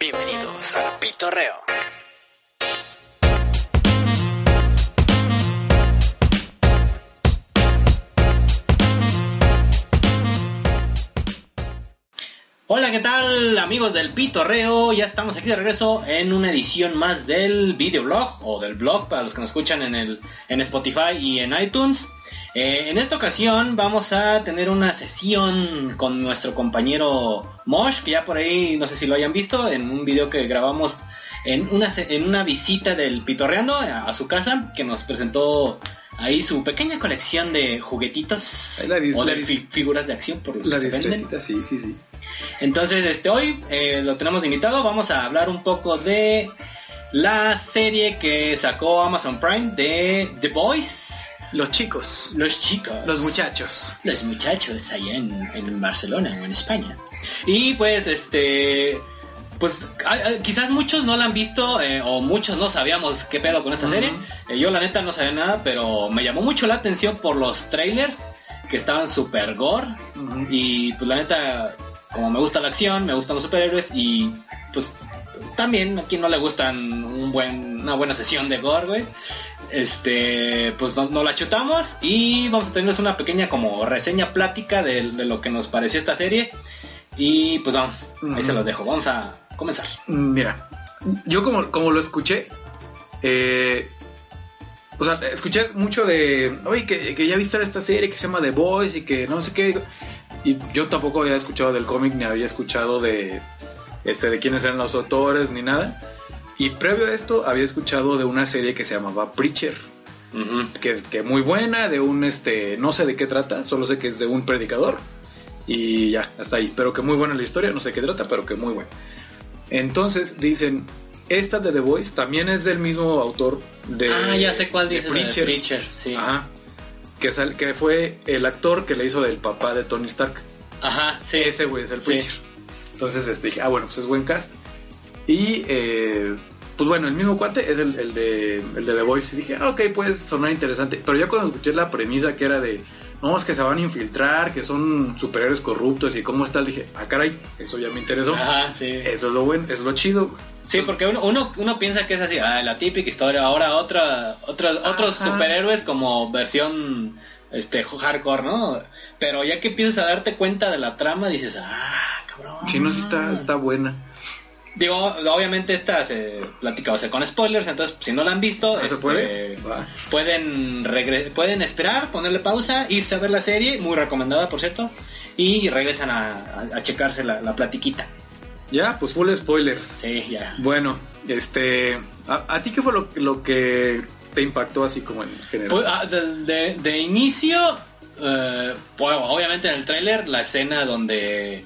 Bienvenidos al Pitorreo. Hola, ¿qué tal amigos del Pitorreo? Ya estamos aquí de regreso en una edición más del videoblog o del blog para los que nos escuchan en, el, en Spotify y en iTunes. Eh, en esta ocasión vamos a tener una sesión con nuestro compañero Mosh, que ya por ahí no sé si lo hayan visto, en un video que grabamos en una, en una visita del Pitorreando a, a su casa, que nos presentó ahí su pequeña colección de juguetitos la o de fi- figuras de acción por los La que se venden. discretita, sí, sí, sí. Entonces, este hoy eh, lo tenemos invitado. Vamos a hablar un poco de la serie que sacó Amazon Prime de The Boys. Los chicos, Los chicos. los muchachos. Los muchachos allá en, en Barcelona o en España. Y pues, este... Pues quizás muchos no la han visto eh, o muchos no sabíamos qué pedo con esta serie. Eh, yo la neta no sabía nada, pero me llamó mucho la atención por los trailers que estaban super gore. Y pues la neta, como me gusta la acción, me gustan los superhéroes y pues también a quien no le gustan un buen, una buena sesión de gore, güey. Este, pues nos, nos la chutamos y vamos a tener una pequeña como reseña plática de, de lo que nos pareció esta serie. Y pues vamos, ahí se los dejo. Vamos a comenzar. Mira, yo como, como lo escuché, eh, o sea, escuché mucho de, oye, que, que ya viste esta serie que se llama The Boys y que no sé qué. Y yo tampoco había escuchado del cómic ni había escuchado de, este, de quiénes eran los autores ni nada. Y previo a esto había escuchado de una serie que se llamaba Preacher. Que, que muy buena, de un este, no sé de qué trata, solo sé que es de un predicador y ya, hasta ahí, pero que muy buena la historia, no sé qué trata, pero que muy buena. Entonces dicen, esta de The Voice también es del mismo autor de ah, ya sé cuál de dice. Preacher, Preacher, sí. Ajá. Que, sal- que fue el actor que le hizo del papá de Tony Stark. Ajá, sí. Ese güey es el Sí. Preacher. Entonces este, dije, ah, bueno, pues es buen cast. Y eh, pues bueno, el mismo cuate es el, el de, el de The Voice. Y dije, ah, ok, puede sonar interesante. Pero ya cuando escuché la premisa que era de, no, es que se van a infiltrar, que son superhéroes corruptos y cómo está, dije, ah, caray, eso ya me interesó. Ajá, sí. Eso es lo bueno, eso es lo chido. Sí, porque uno, uno, uno piensa que es así, ah, la típica historia, ahora otra, otra, otros Ajá. superhéroes como versión este hardcore, ¿no? Pero ya que empiezas a darte cuenta de la trama, dices, ah, cabrón. Si no, sí está, está buena. Digo, obviamente esta se platica va a ser con spoilers, entonces si no la han visto, ¿No se este, puede? Pueden pueden esperar, ponerle pausa, irse a ver la serie, muy recomendada por cierto, y regresan a, a- a checarse la, la platiquita. Ya, pues full spoilers. Sí, ya. Bueno, este, ¿a, a ti qué fue lo, lo que te impactó así como en general? Pues, ah, de, de- de inicio, eh, pues, obviamente en el tráiler, la escena donde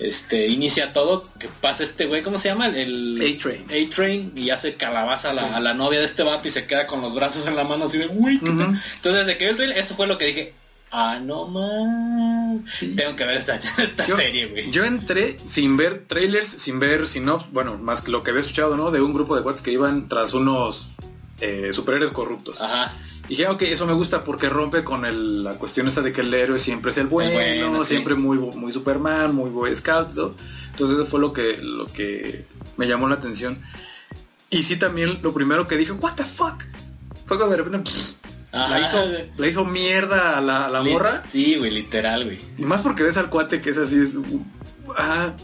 este inicia todo, que pasa este güey, ¿cómo se llama? El A-Train. A-Train y hace calabaza a la, Sí. a la novia de este vato y se queda con los brazos en la mano así de. ¿qué Ujú. tal?". Entonces desde que vi el trailer, eso fue lo que dije, ah, no man, Sí. tengo que ver esta, esta Yo- serie, güey. Yo entré sin ver trailers, sin ver sinops, bueno, más que lo que había escuchado, ¿no? De un grupo de cuates que iban tras unos eh, superhéroes corruptos. Ajá, Dije, ok, eso me gusta porque rompe con el- la cuestión esta de que el héroe siempre es el bueno, bueno, sí. siempre muy, muy Superman, muy Boy Scout, ¿no? Entonces eso fue lo que, lo que me llamó la atención. Y sí también lo primero que dije, what the fuck? Fue cuando de repente pff, la, hizo, la hizo mierda a la, a la morra. Sí, güey, literal, güey. Y más porque ves al cuate que es así, es ajá,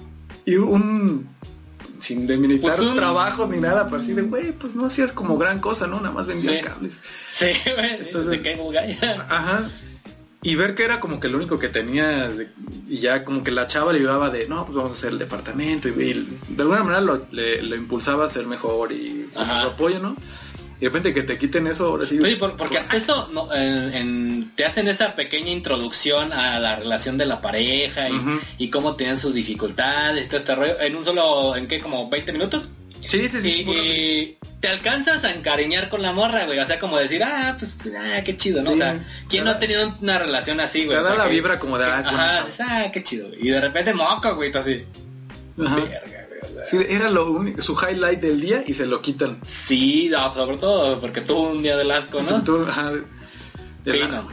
y un sin demilitar Pues un- trabajos ni nada, pero así de güey, pues no hacías como gran cosa, ¿no? Nada más vendías Sí. cables. Sí, güey, Entonces- de Cable Guy. Ajá. Y ver que era como que lo único que tenía, de- y ya como que la chava le ayudaba de, no, pues vamos a hacer el departamento, y, y de alguna manera lo, le, lo impulsaba a ser mejor y su apoyo, ¿no? Y de repente que te quiten eso, ahora sí. Oye, por- porque hasta eso no, en- en- te hacen esa pequeña introducción a la relación de la pareja y, cómo tienen sus dificultades todo este rollo en un solo, ¿en qué? Como 20 minutos. Sí, sí, sí. y, te alcanzas a encariñar con la morra, güey. O sea, como decir, ah, pues, ah, qué chido, ¿no? Sí. O sea, ¿quién no ha tenido una relación así, güey? Te O da sea, la que- vibra como de, ah, Ajá, ah, qué chido, güey. Y de repente moco, güey, tú así. Verga. Sí, era lo único, su highlight del día y se lo quitan. Sí, no, sobre todo porque tuvo un día del asco, ¿no? Tú, ajá, de- de Sí, la- no.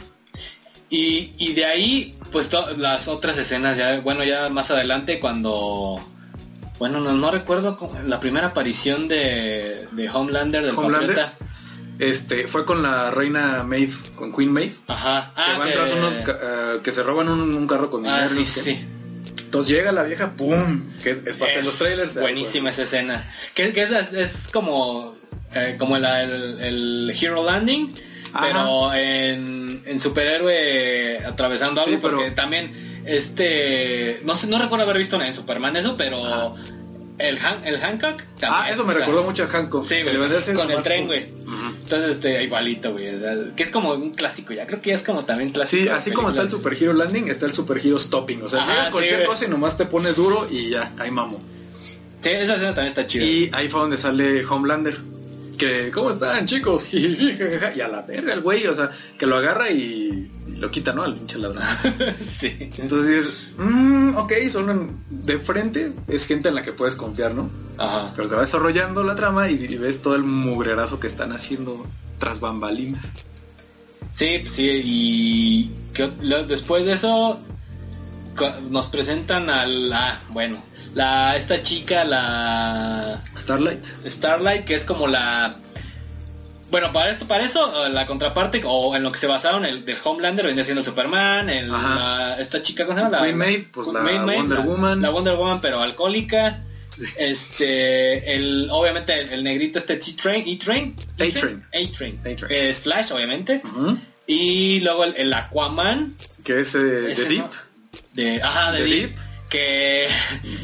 Y, y de ahí, pues las otras escenas, ya, bueno, ya más adelante cuando Bueno, no, no recuerdo la primera aparición de, de Homelander del Homelander. Patriota. Este, fue con la reina Maeve, con Queen Maeve. Ajá. que Ah, van que- tras unos eh, que se roban un, un carro con Ah, dinero. sí. Entonces llega la vieja, ¡pum! Que es, es parte de los trailers. Buenísima esa escena. Que, que es, es como eh, como el, el- el Hero Landing, Ajá. pero en, en superhéroe atravesando Sí, algo, porque también este no sé, no recuerdo haber visto en Superman eso, pero el, Han- el Hancock también. Ah, eso me recordó mucho a Hancock. Sí, güey, con el tren, güey. Entonces, este, igualito, güey. o sea, que es como un clásico ya. Creo que ya es como también clásico. Sí, así como está el. Super Hero Landing, está el Super Hero Stopping. O sea, Ajá, sí, cualquier güey. cosa y nomás te pones duro y ya, ahí mamo. Sí, esa escena también está chida. Y ahí fue donde sale Homelander. Que, ¿cómo están, chicos? y a la verga el güey, o sea, que lo agarra y lo quita, ¿no? Al pinche ladrón. sí. Entonces dices, mmm, ok, son de frente, es gente en la que puedes confiar, ¿no? Ajá. Pero se va desarrollando la trama y, y ves todo el mugrerazo que están haciendo tras bambalinas. Sí, pues sí, y que- lo- después de eso nos presentan a la, bueno, la esta chica, la Starlight. Starlight, que es como la bueno, para esto, para eso, eh, la contraparte, o en lo que se basaron el del Homelander, vendría siendo Superman, el, la- esta chica, ¿cómo se llama? La, Maeve, pues, la Maeve, Wonder la- Woman. La Wonder Woman, pero alcohólica. Sí. Este, el, obviamente, el, el negrito este T-Train, E-Train. A-Train. A-Train. A-Train. Es Flash, obviamente. Ujú. Y luego el, el Aquaman. Que es eh, Ese de no- Deep, De, ajá, de, De Deep. Deep. Que,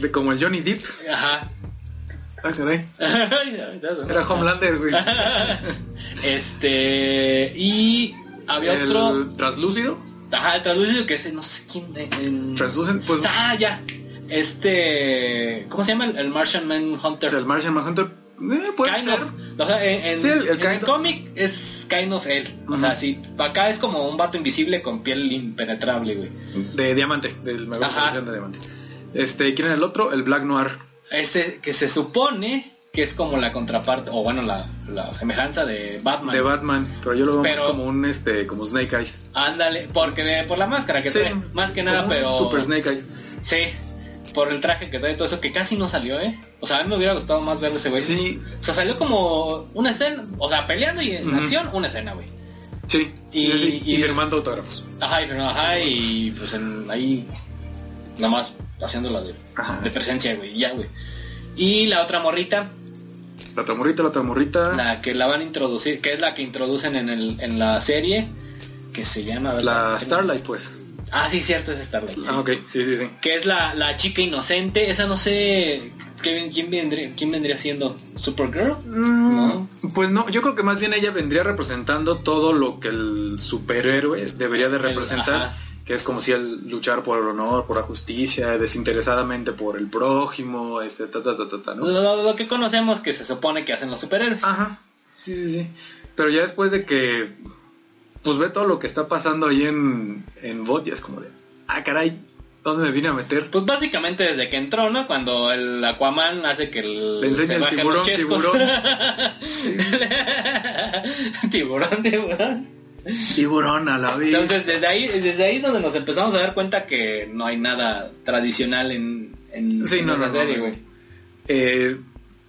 de como el Johnny Deep. ajá. Ah, caray. Era Homelander, güey. Este, y había el otro, Translúcido. ajá, el traducido que ese, no sé quién de, en- Translucent, pues Ah, ya. Este, ¿cómo se llama? El, el Martian Manhunter. el Martian Manhunter. Eh, puede kind ser. of. O sea, en, en- Sí, el- el en cómic es kind of él. O sea, sí, acá es como un vato invisible con piel impenetrable, güey. De diamante, del versión de diamante. Este, ¿quién era el otro? El Black Noir. Ese que se supone que es como la contraparte, o bueno, la, la semejanza de Batman. De Batman, pero yo lo veo Pero- más como un este, como Snake Eyes. Ándale, porque de, por la máscara que Sí, trae, más que nada, pero... Super Snake Eyes. Sí, por el traje que trae todo eso, que casi no salió, ¿eh? O sea, a mí me hubiera gustado más verlo ese güey. Sí, O sea, salió como una escena, o sea, peleando y en acción, una escena, güey. sí. Y- Y, sí, y y- firmando autógrafos. Ajá, y, pero, ajá, y pues en, ahí, nada más haciendo la de, Ajá. de presencia, güey, ya, güey. Y la otra morrita, La otra morrita, la otra morrita. La, la que la van a introducir, que es la que introducen en, el, en la serie, que se llama... ¿verdad? Starlight, pues. Ah, sí, cierto, es Starlight. sí. Ah, ok, sí, sí, sí. Que es la, la chica inocente, esa no sé ¿qué- quién, vendría, quién vendría siendo, Supergirl. No. Pues no, yo creo que más bien ella vendría representando todo lo que el superhéroe debería de representar. Que es como si el luchar por el honor, por la justicia, desinteresadamente por el prójimo, este, ta, ta, ta, ta, ta, ¿no? Lo, lo que conocemos que se supone que hacen los superhéroes. Ajá, sí, sí, sí. Pero ya después de que, pues ve todo lo que está pasando ahí en, en Bot, es como de, ah, caray, ¿dónde me vine a meter? Pues básicamente desde que entró, ¿no? Cuando el Aquaman hace que el, Le enseña se el tiburón, chescos. tiburón, tiburón. Tiburón a la vez. Entonces desde ahí, desde ahí donde nos empezamos a dar cuenta que no hay nada tradicional en, en, Sí, en no, esa no, no, serie, no. güey. Eh,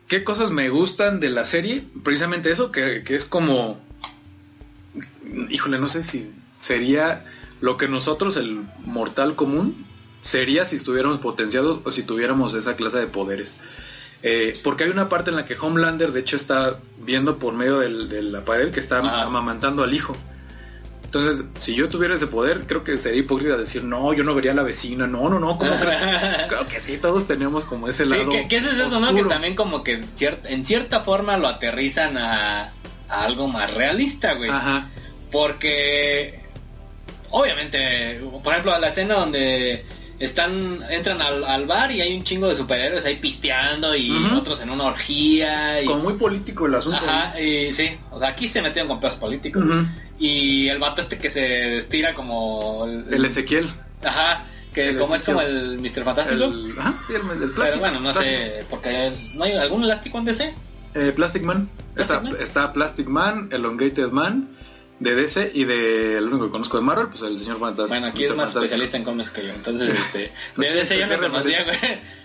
¿Qué cosas me gustan de la serie? Precisamente eso, que, que es como... Híjole, no sé si sería lo que nosotros, el mortal común, sería si estuviéramos potenciados o si tuviéramos esa clase de poderes. Eh, porque hay una parte en la que Homelander, de hecho, está viendo por medio del- de la pared que está amamantando al hijo. Entonces, si yo tuviera ese poder, creo que sería hipócrita decir, no, yo no vería a la vecina, no, no, no, ¿cómo crees? Creo que sí, todos tenemos como ese Sí, lado. que, que es eso, ¿no? Que también como que cier- en cierta forma lo aterrizan a, a algo más realista, güey. Ajá. Porque obviamente, por ejemplo, la escena donde están entran al, al bar y hay un chingo de superhéroes ahí pisteando y otros en una orgía y Como muy político el asunto. Ajá, y sí, o sea, aquí se metieron con pedos políticos. Y el vato este que se estira como el, El Ezequiel. ajá, que el como es como el Mr. Fantástico. El, ajá, sí, el, plástico. Pero bueno, no Plástico. sé, porque no hay algún elástico en DC. Eh, Plastic Man. ¿Plastic está, Man? está Plastic Man, Elongated Man. de DC y de el único que conozco de Marvel, pues el señor Fantástico. Bueno, aquí es más especialista en cómics que yo. Entonces, este, de DC yo no conocía, güey.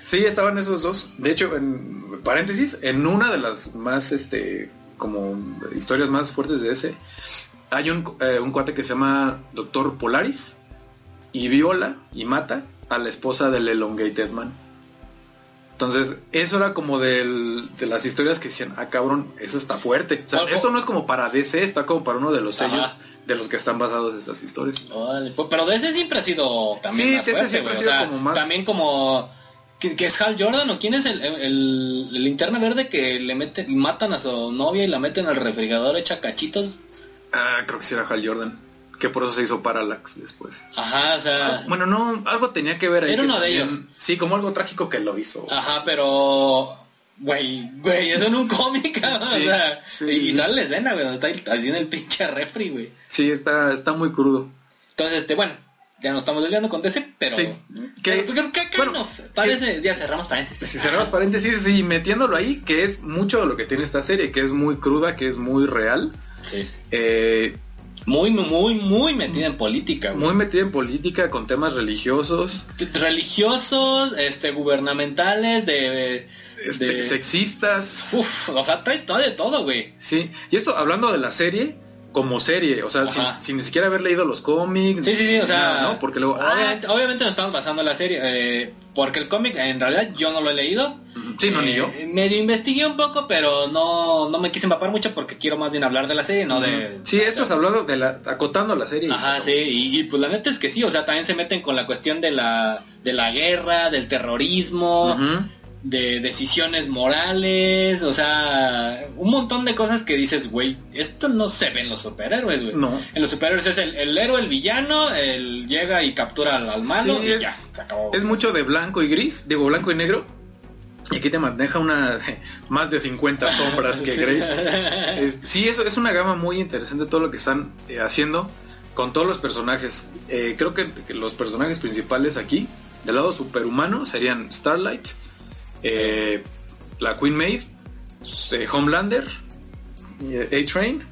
Sí, estaban esos dos. De hecho, en paréntesis, en una de las más, este, como historias más fuertes de ese, hay un, eh, un cuate que se llama Doctor Polaris y viola y mata a la esposa del Elongated Man. Entonces, eso era como del- de las historias que decían, ah, cabrón, eso está fuerte. O sea, esto no es como para DC, está como para uno de los Ajá. sellos de los que están basados estas historias. Pues, pero DC siempre ha sido también Sí, más DC fuerte, siempre ha sido o sea, como más- También como... ¿Que, que es Hal Jordan o quién es el, el, el linterna verde que le meten, matan a su novia y la meten al refrigerador hecha cachitos? Ah, creo que sí era Hal Jordan, que por eso se hizo Parallax después. Ajá, o sea... Bueno, no, algo tenía que ver ahí. Era uno de ellos. Sí, como algo trágico que lo hizo. Ajá, pero... Güey, güey, eso en un cómic, Sí, o sea, sí, y, sí. sale la escena, güey, donde está en el pinche refri, güey. Sí, está, está muy crudo. Entonces, este, bueno, ya nos estamos desviando con DC, pero... Sí. Que- acá bueno, no, parece, ya cerramos paréntesis. Si cerramos paréntesis y metiéndolo ahí, que es mucho de lo que tiene esta serie, que es muy cruda, que es muy real. Sí. eh, Muy, muy, muy metida en política, güey. muy metida en política, con temas religiosos, religiosos, este, gubernamentales, de, este, de- sexistas. Uf, o sea, trae todo de todo, güey. Sí, y esto hablando de la serie, como serie, o sea, sin, ni siquiera haber leído los cómics. Sí, sí, sí, o sea, ¿no? Porque luego, ah, obviamente, obviamente nos estamos basando en la serie, eh, porque el cómic en realidad yo no lo he leído. sí, no, ni Eh, yo. Medio investigué un poco, pero no, no me quise empapar mucho porque quiero más bien hablar de la serie, no de... Sí, esto es hablando de la, acotando la serie. Ajá, sí, y, y, pues la neta es que sí, o sea, también se meten con la cuestión de la, de la guerra, del terrorismo. Ujú. De decisiones morales, o sea, un montón de cosas que dices, güey, esto no se ve en los superhéroes, güey. No. En los superhéroes es el, el héroe, el villano, el llega y captura al, al malo Sí, y es- ya, se acabó. Es mucho de blanco y gris, digo blanco y negro. Y aquí te maneja una más de 50 sombras que. Grey. Sí, eso es una gama muy interesante todo lo que están eh, haciendo con todos los personajes. Eh, creo que, que los personajes principales aquí, del lado superhumano, serían Starlight, eh, la Queen Maeve, eh, Homelander, eh, A-Train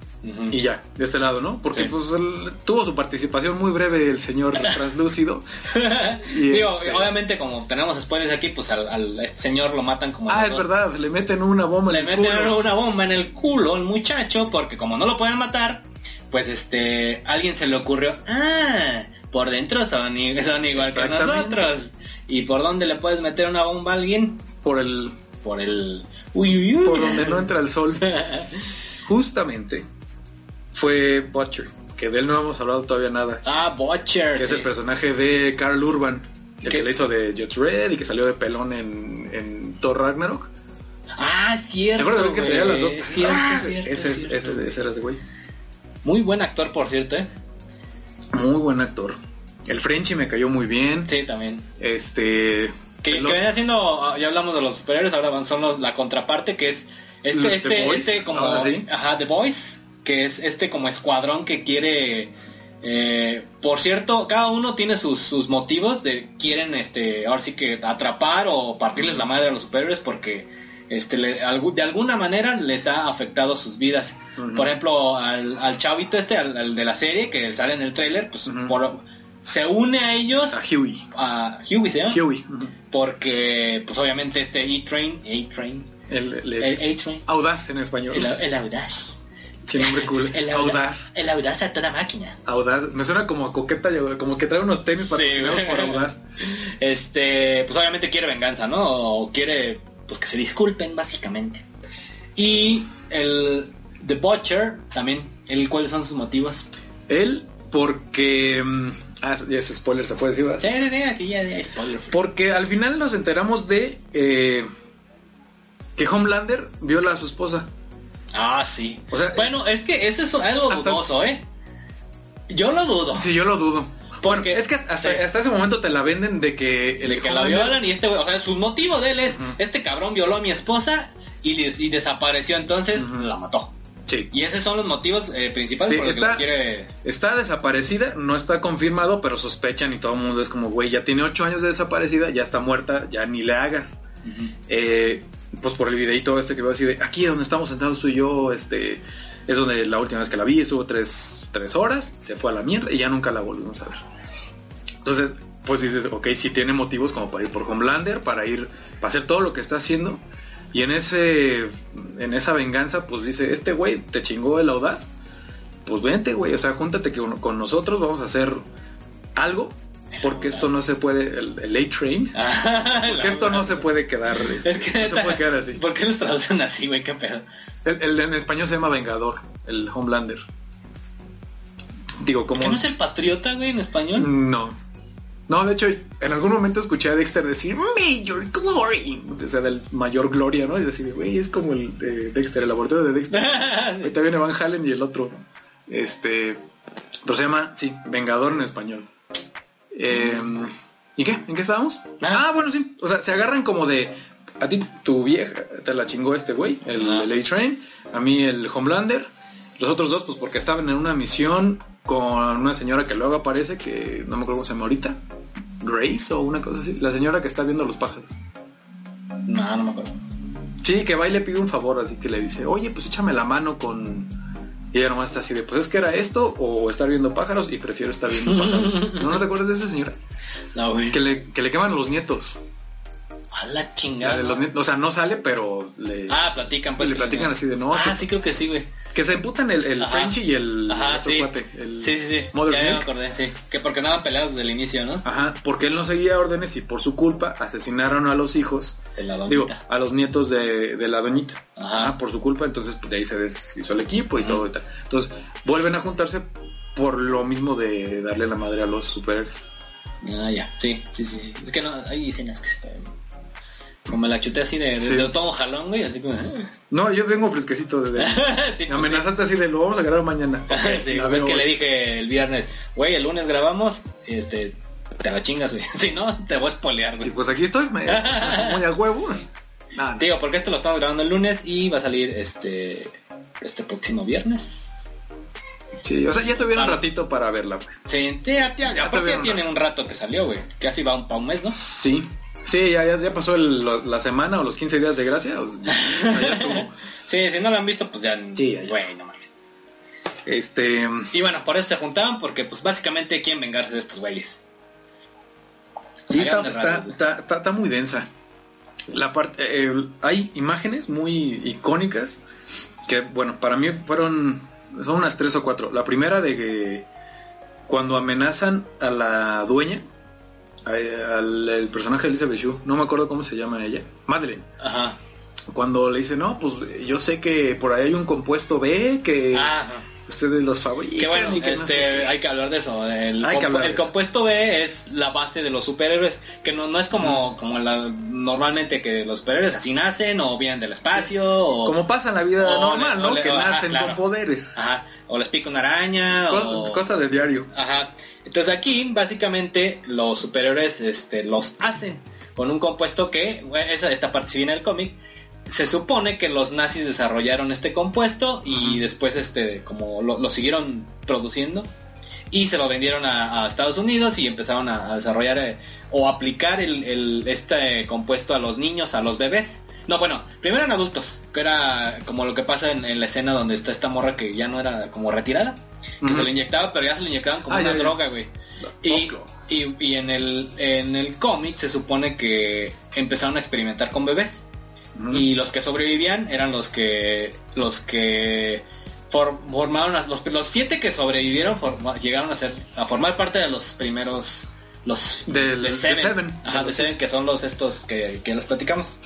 y ya, de este lado, ¿no? Porque Sí. pues el- tuvo su participación muy breve el señor translúcido. Y, Digo, este, obviamente como tenemos spoilers aquí, pues al, al este señor lo matan como... Ah, es verdad, le meten una bomba Le en el meten culo. una bomba en el culo al muchacho porque como no lo pueden matar, pues este, alguien se le ocurrió, ah, por dentro son, son igual que nosotros. ¿Y por dónde le puedes meter una bomba a alguien? Por el Por el... Uy, uy, uy. por donde no entra el sol. Justamente fue Butcher, que de él no hemos hablado todavía nada. ah, Butcher. que es el personaje de Carl Urban, el ¿Qué? que le hizo de Judge Red y que salió de pelón en, en Thor Ragnarok. Ah, ¿Te cierto. acuerdas de que traía las dos? Cierto, Ah, cierto, ese, es- cierto. ese, ese era ese güey. Muy buen actor, por cierto, ¿eh? Muy buen actor. El Frenchy me cayó muy bien. Sí, también. Este. Que, lo- que viene haciendo, ah, ya hablamos de los superhéroes, ahora son los- la contraparte, que es este, Los este, este como, sí. ajá, The Boys, que es este como escuadrón que quiere, eh, por cierto, cada uno tiene sus, sus motivos de quieren, este, ahora sí que atrapar o partirles la madre a los superhéroes porque, este, le- de alguna manera les ha afectado sus vidas. Por ejemplo, al, al chavito este, al, al de la serie que sale en el tráiler, pues por- se une a ellos, a Huey. a Huey, ¿se llama? Huey. porque pues obviamente este E-Train, A-Train, El, el- el A-Train, audaz en español. el, el audaz, Sin nombre cool. el audaz. el audaz a toda máquina. Audaz. Me suena como a coqueta, como que trae unos tenis patrocinados güey. por Audaz. Este, pues obviamente quiere venganza, ¿no? O quiere pues que se disculpen básicamente. Y el The Butcher también, el cuáles son sus motivos. Él, porque. mm, Ah, ya es spoiler, se puede decir. Sí, sí, sí, aquí ya ya spoiler. Porque al final nos enteramos de eh, que Homelander viola a su esposa. Ah, sí. O sea, bueno, es que ese es algo hasta- dudoso, ¿eh? Yo lo dudo. Sí, yo lo dudo. Porque- Bueno, es que hasta, sí. hasta ese momento te la venden de que de que la violan y este güey, o sea, su motivo de él es, este cabrón violó a mi esposa y, des- y desapareció, entonces la mató. Sí. Y esos son los motivos eh, principales Sí, por los que está- la quiere... Está desaparecida, no está confirmado, pero sospechan y todo el mundo es como, güey, ya tiene ocho años de desaparecida, ya está muerta, ya ni le hagas. eh, pues por el videito este que veo así de aquí donde estamos sentados tú y yo, este, es donde la última vez que la vi estuvo tres, tres horas, se fue a la mierda y ya nunca la volvimos a ver. Entonces, pues dices, ok, si tiene motivos como para ir por Homelander, para ir, para hacer todo lo que está haciendo. Y en ese, en esa venganza, pues dice, este güey te chingó el audaz, pues vente, güey, o sea, júntate que con, nosotros, vamos a hacer algo, porque esto no se puede, el, el A-Train, porque esto no se puede quedar, este, Es que no se puede quedar así. ¿Por qué los traducen así, güey? ¿Qué pedo? El, el en español se llama Vengador, el Homelander. Digo, como... ¿Qué no es el patriota, güey, en español? No. No, de hecho, en algún momento escuché a Dexter decir Major Glory. O sea, del mayor gloria, ¿no? Y decir, güey, es como el de Dexter, el laboratorio de Dexter. Ahorita viene Van Halen y el otro. Este. Pero se llama, sí, Vengador en español. Eh, ¿Y qué? ¿En qué estábamos? Ah. Ah, bueno, sí. O sea, se agarran como de. A ti, tu vieja, te la chingó este güey, el, el A-Train. A mí, el Homelander. Los otros dos, pues porque estaban en una misión con una señora que luego aparece, que no me acuerdo cómo se llama ahorita. Grace o una cosa así. La señora que está viendo los pájaros. No, no me acuerdo. Sí, que va y le pide un favor, así que le dice, oye, pues échame la mano con... Y ella nomás está así de, pues es que era esto o estar viendo pájaros y prefiero estar viendo pájaros. ¿No, ¿No te acuerdas de esa señora? No, güey. Que le, que le queman los nietos. A la La chingada. de los. O sea, no sale, pero le, Ah, platican, pues. le platican así de, no, Ah, que, sí, creo que sí, güey. que se emputan el, el Ajá. Frenchy y el Ajá, otro sí. cuate, el Sí, sí, sí. Mother's ya me acordé, sí. Que porque andaban peleados desde el inicio, ¿no? Ajá, porque él no seguía órdenes y por su culpa asesinaron a los hijos, De la digo, doñita. a los nietos de, de la doñita. Ajá. Ah, por su culpa, entonces pues, de ahí se deshizo el equipo y Ujú. todo y tal. Entonces, vuelven a juntarse por lo mismo de darle la madre a los superhéroes. Ah, ya. Sí, sí, sí. Es que no, hay escenas que se Como la chuté así de, de, Sí. de todo jalón, güey, así como... No, yo vengo fresquecito de... de- sí, pues, amenazante así de lo vamos a grabar mañana. sí. La es veo que le dije el viernes, güey, el lunes grabamos, este, te la chingas, güey. Si no, te voy a spoilear, Y güey. pues aquí estoy, me, muy a huevo. Nada, Digo, porque esto lo estamos grabando el lunes y va a salir este este próximo viernes. Sí, o sea, ya tuvieron un Ah. ratito para verla. pues. Sí, ya, ya, Ya ya tiene un rato que salió, güey. Casi va un, pa' un mes, ¿no? Sí. Sí, ya, ya, ya pasó el- lo- la semana o los 15 días de gracia. o- ya. Sí, si no lo han visto, pues ya... Sí, ya está. Güey, no mames. Este... Y bueno, por eso se juntaban, porque pues básicamente quieren vengarse de estos güeyes. Sí, está- está- está muy densa. La parte, eh, hay imágenes muy icónicas que, bueno, para mí fueron, son unas tres o cuatro. La primera de que cuando amenazan a la dueña, al el personaje de Elizabeth Shue, no me acuerdo cómo se llama ella, Madeleine. Ajá. Cuando le dice, no, pues yo sé que por ahí hay un compuesto B que Ajá. ustedes los fabrican. Que bueno, y que no este, sé qué". hay que hablar de eso. El, Hay que compu- hablar de el eso. compuesto B es la base de los superhéroes, que no, no es como, como la, normalmente que los superhéroes así nacen o vienen del espacio o, Como pasa en la vida normal, le- ¿no? le- que ajá, nacen claro. con poderes. ajá, o les pica una araña Cosa, o cosa de diario. Ajá. Entonces aquí básicamente los superhéroes este, los hacen con un compuesto que, bueno, esa, esta parte si viene del cómic, se supone que los nazis desarrollaron este compuesto y después este como lo, lo siguieron produciendo y se lo vendieron a, a Estados Unidos y empezaron a, a desarrollar eh, o aplicar el, el- este compuesto a los niños, a los bebés. No, bueno, primero en adultos, que era como lo que pasa en, en la escena donde está esta morra que ya no era como retirada, que se lo inyectaba, pero ya se lo inyectaban como Ah, una ya, droga, güey. Y, y, y en el, en el cómic se supone que empezaron a experimentar con bebés. Y los que sobrevivían eran los que los que for- formaron las- los, los siete que sobrevivieron forma- llegaron a ser a formar parte de los primeros los de de Seven, Seven. Ajá, De los Seven, que son los estos que, que les platicamos.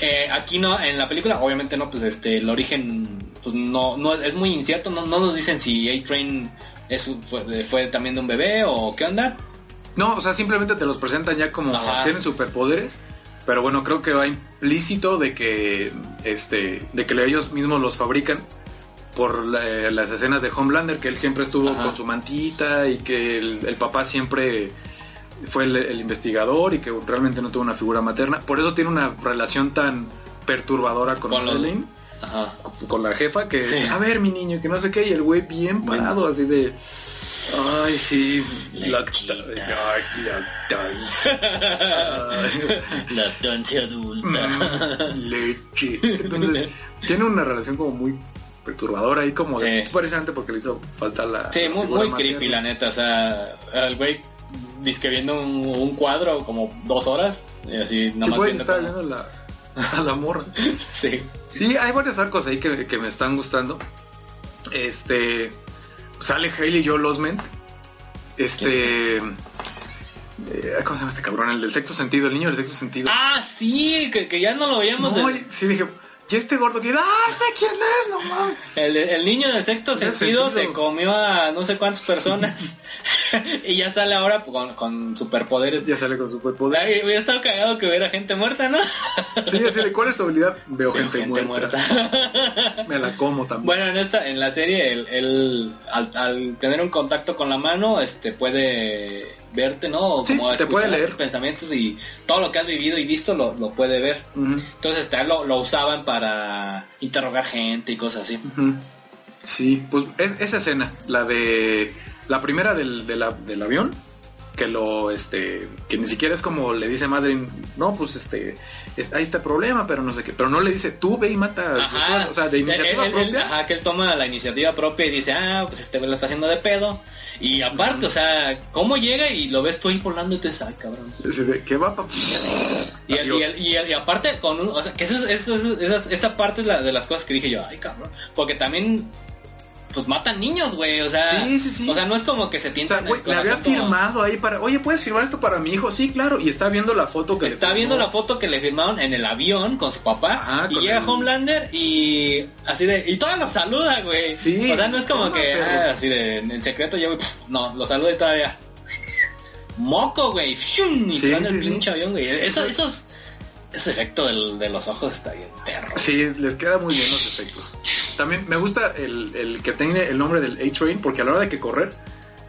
Eh, aquí no, en la película, obviamente no, pues este, el origen, pues no, no es muy incierto, no, no nos dicen si A-Train es, fue, fue también de un bebé o qué onda. No, o sea, simplemente te los presentan ya como Ajá. tienen superpoderes, pero bueno, creo que va implícito de que este de que ellos mismos los fabrican por la- eh, las escenas de Homelander, que él siempre estuvo Ajá. con su mantita y que el, el papá siempre fue el, el investigador y que realmente no tuvo una figura materna. Por eso tiene una relación tan perturbadora con, Con Ajá. con la jefa, que Sí. a ver mi niño, que no sé qué, y el güey bien parado, así de... Ay, sí. Lechita. Lactancia adulta. Mm, leche. Entonces, tiene una relación como muy perturbadora ahí como de Sí. precisamente porque le hizo falta la Sí, la muy, muy creepy, la neta. O sea, el güey disque viendo un, un cuadro como dos horas. Y así, Sí, viendo cómo- viendo la, a la morra. Sí. Sí, hay varios arcos ahí que, que me están gustando. Este. Sale Hailey Joel Osment. Este. eh, ¿Cómo se llama este cabrón? El del sexto sentido, el niño del sexto sentido. Ah, sí, que, que ya no lo veíamos. no, de- sí, dije. Y este gordo que. ¡Ah, sé quién es! ¡No mames! el, el niño del sexto sentido, sentido. se comió a no sé cuántas personas. y ya sale ahora con, con superpoderes. Ya sale con superpoder. Ay, hubiera estado cagado que hubiera gente muerta, ¿no? Sí, así de ¿cuál es tu habilidad? Veo gente, Gente muerta. Me la como también. Bueno, en esta, en la serie, él, él, al, al tener un contacto con la mano, este puede verte, ¿no? O Sí, como te puede escuchar leer. tus pensamientos y todo lo que has vivido y visto lo, lo puede ver. Entonces, lo, lo usaban para interrogar gente y cosas así. ujú. Sí, pues es, esa escena, la de la primera del, de la- del avión, que lo, este, que ni siquiera es como le dice Madrid, no, pues este, ahí está el problema, pero no sé qué, pero no le dice, tú ve y mata, Ajá. o sea, de iniciativa Él- propia. ajá, que él toma la iniciativa propia y dice, ah, pues este güey lo está haciendo de pedo. Y aparte, o sea, ¿cómo llega y lo ves tú ahí volando y te ay, cabrón? ¿Qué va, papi? Y, el- y, el- y el- y aparte, con un, o sea, que eso, es- eso, es- esas- esa parte es la, de las cosas que dije yo, ay cabrón, porque también, pues matan niños, güey, o sea, Sí, sí, sí. o sea, no es como que se O tientan sea, güey, el le había como- firmado ahí para, oye, ¿puedes firmar esto para mi hijo? Sí, claro, y está viendo la foto que le Está viendo la foto que le firmaron en el avión con su papá Ajá, y llega el- Homelander y así de y todos lo saluda, güey. Sí, o sea, no es como que ah, así de en secreto yo no, lo saluda y todavía moco, güey, y Sí, el pinche avión, güey. Eso esos ese efecto del- de los ojos está bien perro. Sí, les queda muy bien los efectos. También me gusta el, el que tiene el nombre del A-Train, porque a la hora de que correr,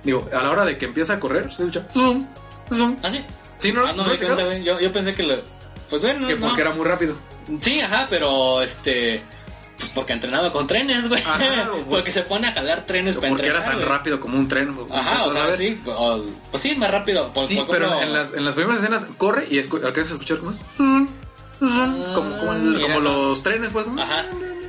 digo, a la hora de que empieza a correr, se escucha zoom, zoom. ¿Ah, sí? Sí, no, Ah, no. Yo, yo pensé que lo pues bueno, que no. porque era muy rápido. Sí, ajá, pero este pues porque entrenaba con trenes, güey. Porque se pone a jalar trenes para Porque era tan güey. rápido como un tren. Ajá, o sea, sí, o- pues sí, más rápido. Por, Sí, por pero en las, en las primeras escenas corre y escu- alcanzas a escuchar como, zoom, como, como, el- Mira, como no. los trenes, pues. Ajá.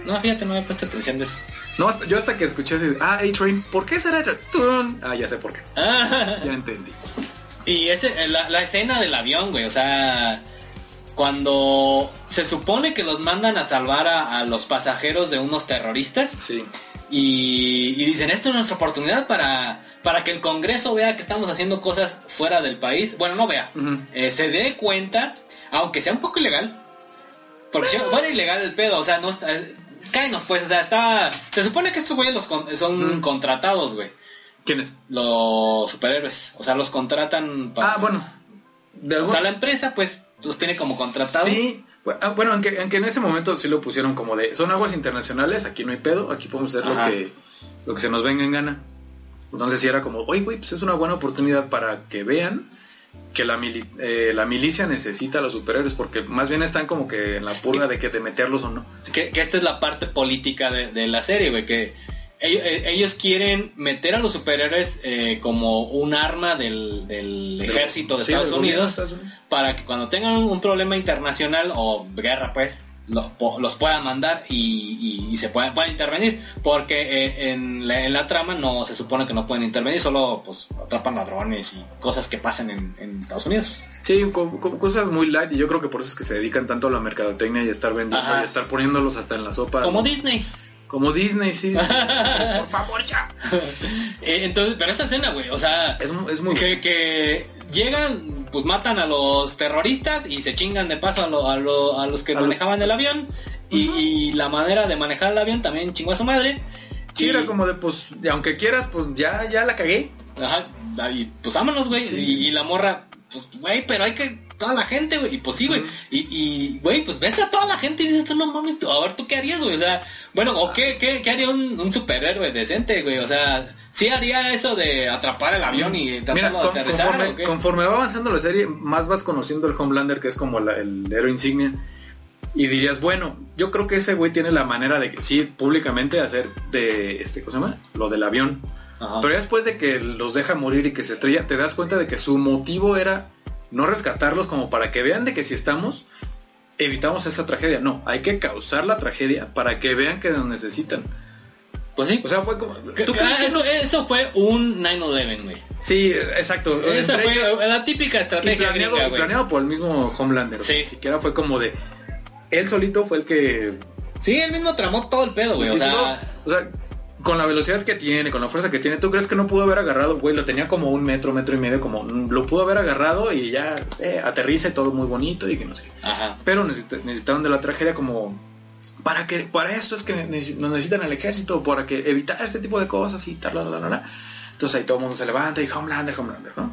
No, fíjate, no me he puesto atención de eso. No, hasta- yo hasta que escuché ah, A-Train, ¿por qué será? Tun. Ah, ya sé por qué. Ah, Ya entendí. y ese, la, la escena del avión, güey, o sea, cuando se supone que los mandan a salvar a, a los pasajeros de unos terroristas Sí. y, y dicen, esto es nuestra oportunidad para, para que el Congreso vea que estamos haciendo cosas fuera del país. Bueno, no vea, eh, se dé cuenta, aunque sea un poco ilegal, porque si fuera ilegal el pedo, o sea, no está... Cáenos, pues, o sea, está... Se supone que estos güeyes los con- son Mm. contratados, güey. ¿Quién es? Los superhéroes. O sea, los contratan para... Ah, bueno. De O sea, la empresa, pues, los tiene como contratados. Sí, ah, bueno, aunque, aunque en ese momento sí lo pusieron como de, son aguas internacionales, aquí no hay pedo, aquí podemos hacer lo que, lo que se nos venga en gana. Entonces sí era como, oye, güey, pues es una buena oportunidad para que vean que la, mili- eh, la milicia necesita a los superhéroes, porque más bien están como que en la purga de que de meterlos o no. Que, que esta es la parte política de, de la serie, güey, que ellos, eh, ellos quieren meter a los superhéroes eh, como un arma del, del ejército de Sí, Estados Unidos Estados Unidos. para que cuando tengan un, un problema internacional o guerra, pues, lo- po- los puedan mandar y, y- y se puedan, puedan intervenir. Porque eh, en, la, en la trama no se supone que no pueden intervenir, solo pues atrapan ladrones y cosas que pasan en, en Estados Unidos. Sí, co- co- cosas muy light y yo creo que por eso es que se dedican tanto a la mercadotecnia y a estar vendiendo Ajá. y a estar poniéndolos hasta en la sopa. Como Disney. Como Disney, sí. por favor, ya. Eh, entonces, pero esa escena, güey, o sea, Es, es muy... que, que llegan, pues matan a los terroristas y se chingan de paso a, lo- a, lo- a los que A los- manejaban el avión. Y, y la manera de manejar el avión también chingó a su madre. Sí, Y- era como de, pues, de aunque quieras, pues ya, ya la cagué. Ajá, y pues vámonos, güey. Sí. Y, y la morra, pues, güey, pero hay que... Toda la gente, güey. Y pues sí, güey. Ujú. Y, y, güey, pues ves a toda la gente y dices, tú no mames, tú, a ver, ¿tú qué harías, güey? O sea, bueno, ¿o qué, qué, qué haría un, un superhéroe decente, güey? O sea, ¿sí haría eso de atrapar el avión y Mira, tratarlo de con- aterrizar conforme, conforme va avanzando la serie, más vas conociendo el Homelander, que es como la- el héroe insignia. Y dirías, bueno, yo creo que ese güey tiene la manera de que sí, públicamente hacer de, este, ¿cómo se llama? Lo del avión. Ajá. Pero ya después de que los deja morir y que se estrella, te das cuenta de que su motivo era no rescatarlos como para que vean de que si estamos, evitamos esa tragedia. No, hay que causar la tragedia para que vean que nos necesitan. Pues sí. O sea, fue como... Que- ¿tú que- crees ah, que eso, eso fue un 9-11, güey. Sí, exacto. Esa fue ellos- la típica estrategia planeado, gringa, güey. planeado por el mismo Homelander. Sí. Ni siquiera fue como de... Él solito fue el que Sí, él mismo tramó todo el pedo, güey. O sea, o sea, con la velocidad que tiene, con la fuerza que tiene, ¿tú crees que no pudo haber agarrado, güey? Lo tenía como un metro, metro y medio, como lo pudo haber agarrado y ya eh, aterriza y todo muy bonito y que no sé. ajá. Pero necesita- necesitaron de la tragedia como para que para esto es que nos necesitan el ejército para que evitar este tipo de cosas y tal, la, la, la, la. Entonces ahí todo el mundo se levanta y Homelander, Homelander, ¿no?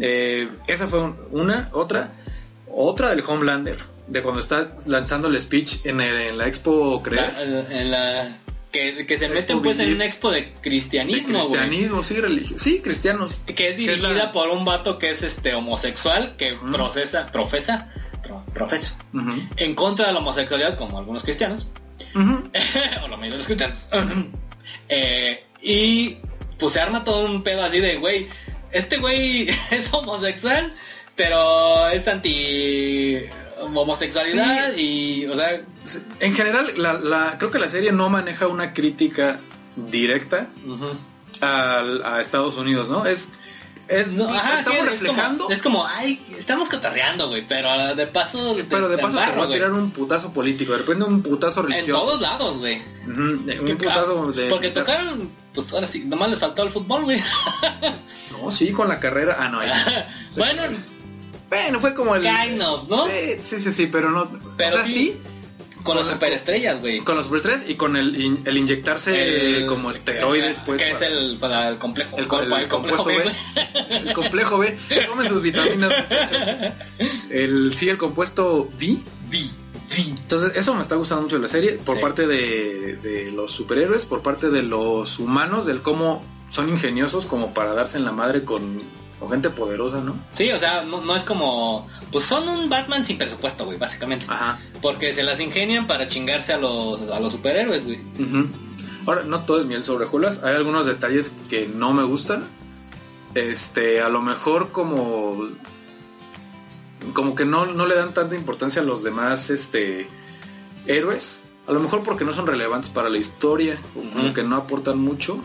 Eh, esa fue un- una, otra, otra del Homelander, de cuando está lanzando el speech en, el- en la Expo Creer. La- en la que, que se meten pues en una expo de De cristianismo, cristianismo, sí, religio- sí, cristianos. Que es dirigida la- por un vato que es este homosexual que procesa, profesa, pro- profesa en contra de la homosexualidad como algunos cristianos. O la mayoría de los cristianos. Eh, y pues se arma todo un pedo así de, güey, este güey es homosexual, pero es anti homosexualidad y, o sea, En general, la, la- creo que la serie no maneja una crítica directa al- a Estados Unidos, ¿no? Es, es no, ajá, estamos sí, es reflejando, como, es como, ay, estamos cotorreando, güey, pero de paso, pero de te paso te embarro, va a tirar un putazo político, de repente un putazo En religioso. todos lados, güey. Un putazo de... Porque tocaron, pues ahora sí, nomás les faltó el fútbol, güey. No, sí, con la carrera. Ah, no, ahí sí. bueno, Bueno, fue como el... kind of, ¿no? Sí, sí, sí, sí, pero no... Pero o sea, sí, sí, Con las con- superestrellas, güey. con los superestrellas y con el, in- el inyectarse El- como esteroides, pues... Que es para- el, para el complejo. El, para el complejo B. El complejo B. Tomen sus vitaminas, muchachos. El, sí, el compuesto D. Vi, Entonces, eso me está gustando mucho de la serie. Por Sí. parte de, de los superhéroes, por parte de los humanos, del cómo son ingeniosos como para darse en la madre con, con gente poderosa, ¿no? Sí, o sea, no, no es como... Pues son un Batman sin presupuesto, güey, básicamente. Ajá. Porque se las ingenian para chingarse a los, a los superhéroes, güey. Ujú. Ahora, no todo es miel sobre hojuelas. Hay algunos detalles que no me gustan. Este, a lo mejor como como que no, no le dan tanta importancia a los demás este héroes. A lo mejor porque no son relevantes para la historia, o como que no aportan mucho.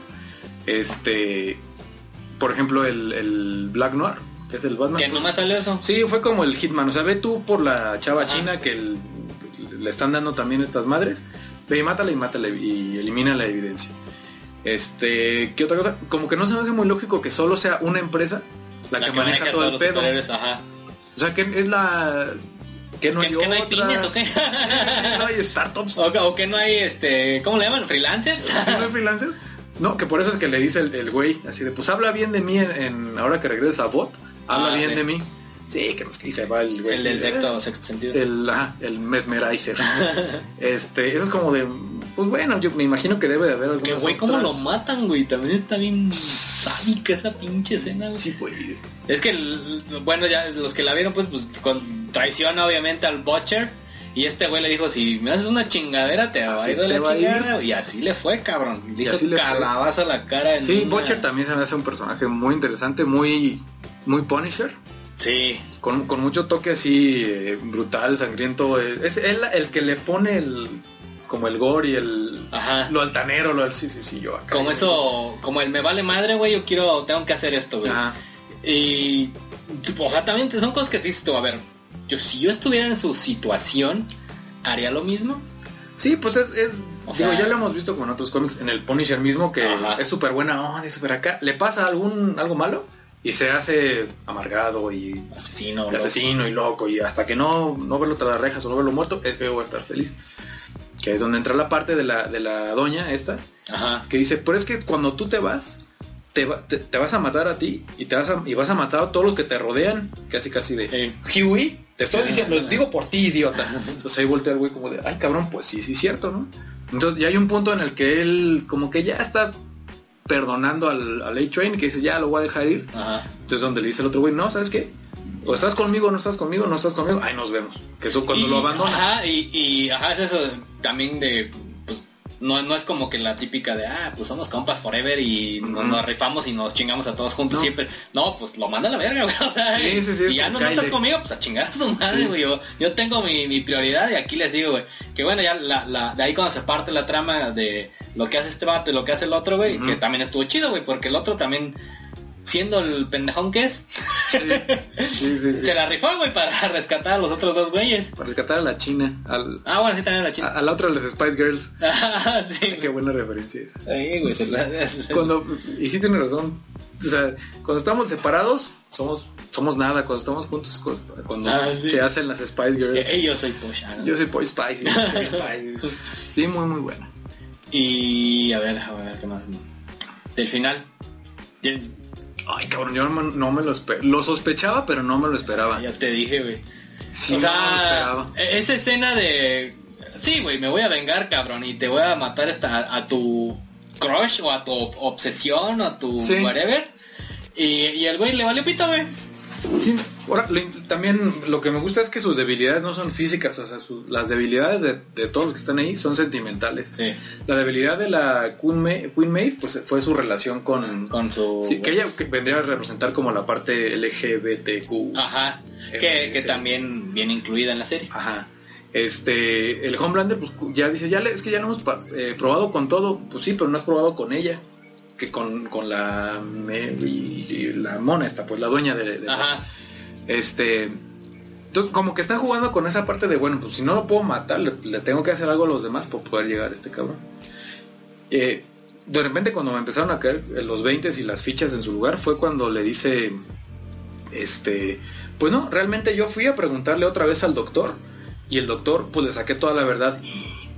Este, por ejemplo, el, el Black Noir, que es el Batman. Que nomás sale eso. Sí, fue como el Hitman. O sea, ve tú por la chava Ajá. china que el- le están dando también estas madres. Ve y mátala y mátala y elimina la evidencia. Este, ¿qué otra cosa? Como que no se me hace muy lógico que solo sea una empresa la, que, maneja todo el pedo. ajá. O sea, que es la... Que no ¿Que, hay que no hay pymes o qué? no hay startups. o, que- o que no hay, este... ¿Cómo le llaman? ¿Freelancers? ¿Sí no hay freelancers? No, que por eso es que le dice el, el güey, así de, pues habla bien de mí en, en- ahora que regreses a Bot, habla Ah, bien sí. de mí. Sí, que nos que se va el güey. El del así de, sexto, sexto sentido. el, ajá, el mesmerizer. este, eso es como de, pues bueno, yo me imagino que debe de haber algunas Que güey, ¿cómo lo matan, güey? También está bien sádica esa pinche escena, güey. Sí, pues. Es que, el- bueno, ya los que la vieron, pues, pues con traiciona obviamente al Butcher. Y este güey le dijo, si me haces una chingadera, te va a ir de la chingada. Y así le fue, cabrón. Le Y hizo calabaza a la cara. en Sí, una- Butcher también se me hace un personaje muy interesante, muy, muy Punisher. Sí. Con, con mucho toque así eh, brutal, sangriento. eh, Es él el que le pone el como el gore y el Ajá. lo altanero, lo sí, sí, sí, yo acá. Como eso, como el me vale madre, güey, yo quiero, tengo que hacer esto, güey. Ajá. Y, ojalá también son cosas que dices tú, a ver, yo si yo estuviera en su situación, ¿haría lo mismo? Sí, pues es, es O digo, sea- ya lo hemos visto con otros cómics, en el Punisher mismo, que Ajá. es súper buena onda y súper acá. Le pasa algún algo malo y se hace amargado y Asesino. y loco. asesino y loco y hasta que no, no verlo tras las rejas o no verlo muerto, es que va a estar feliz. Que es donde entra la parte de la, de la doña esta, Ajá. que dice, pero es que cuando tú te vas, te, va- te, te vas a matar a ti y te vas a, y vas a matar a todos los que te rodean, casi casi de Sí. Huey, te estoy diciendo, lo digo por ti, idiota. Entonces ahí voltea el güey como de, ay cabrón, pues sí, sí es cierto, ¿no? Entonces ya hay un punto en el que él como que ya está perdonando al, al A-Train, que dice, ya lo voy a dejar ir. Ajá. Entonces donde le dice el otro güey, no, ¿sabes qué? O estás conmigo, no estás conmigo, no estás conmigo, ahí nos vemos. Que eso cuando Y- lo abandona. Ajá, y, y ajá, es eso también de, no, no es como que la típica de, ah, pues somos compas forever y nos, rifamos y nos chingamos a todos juntos No. siempre. No, pues lo manda a la verga, güey. o sea, Sí, sí, sí, y ya no, no estás conmigo, pues a chingar a tu madre, güey. Yo, yo tengo mi, mi prioridad y aquí les digo, güey. Que bueno, ya la, la, de ahí cuando se parte la trama de lo que hace este vato y lo que hace el otro, güey, que también estuvo chido, güey, porque el otro también, siendo el pendejón que es, Sí, sí, sí, sí. se la rifó, güey, para rescatar a los otros dos güeyes. Para rescatar a la China, al, Ah, bueno, sí, también la a, chica. a la otra de las Spice Girls. Ah, sí, Qué buena referencia es. Ahí, güey, se la- Cuando, y sí tiene razón. O sea, cuando estamos separados, somos, somos nada. Cuando estamos juntos, cuando Ah, se hacen las Spice Girls. Eh, yo soy ah, no. Yo soy Spice. Boy Spice. Sí, muy, muy buena. Y a ver, a ver, ¿qué más? Del final. Ay, cabrón, yo no, me- no me lo esperaba. Lo sospechaba, pero no me lo esperaba. ya te dije, güey. Sí, o no me lo sea, e- esa escena de... Sí, güey, me voy a vengar, cabrón, y te voy a matar hasta a tu crush o a tu obsesión o a tu Sí. whatever. Y, y el güey le vale pito, güey. Sí, ahora, también lo que me gusta es que sus debilidades no son físicas, o sea, las debilidades de, de todos los que están ahí son sentimentales. Sí, La debilidad de la Queen, Ma- Queen Maeve, pues fue su relación con... con su... Sí, que ella que vendría a representar como la parte LGBTQ. Ajá, Eh, que, que sí. también viene incluida en la serie. Ajá. Este, el Homelander, pues ya dice, ya le- es que ya lo hemos eh, probado con todo. Pues sí, pero no has probado con ella. Que con, con la Mary, la mona esta, pues la dueña de... de- Ajá. Este, entonces, como que están jugando con esa parte de, bueno, pues si no lo puedo matar, le, le tengo que hacer algo a los demás por poder llegar a este cabrón. Eh, de repente cuando me empezaron a caer eh, los 20 y las fichas en su lugar fue cuando le dice, este, pues no, realmente yo fui a preguntarle otra vez al doctor y el doctor pues le saqué toda la verdad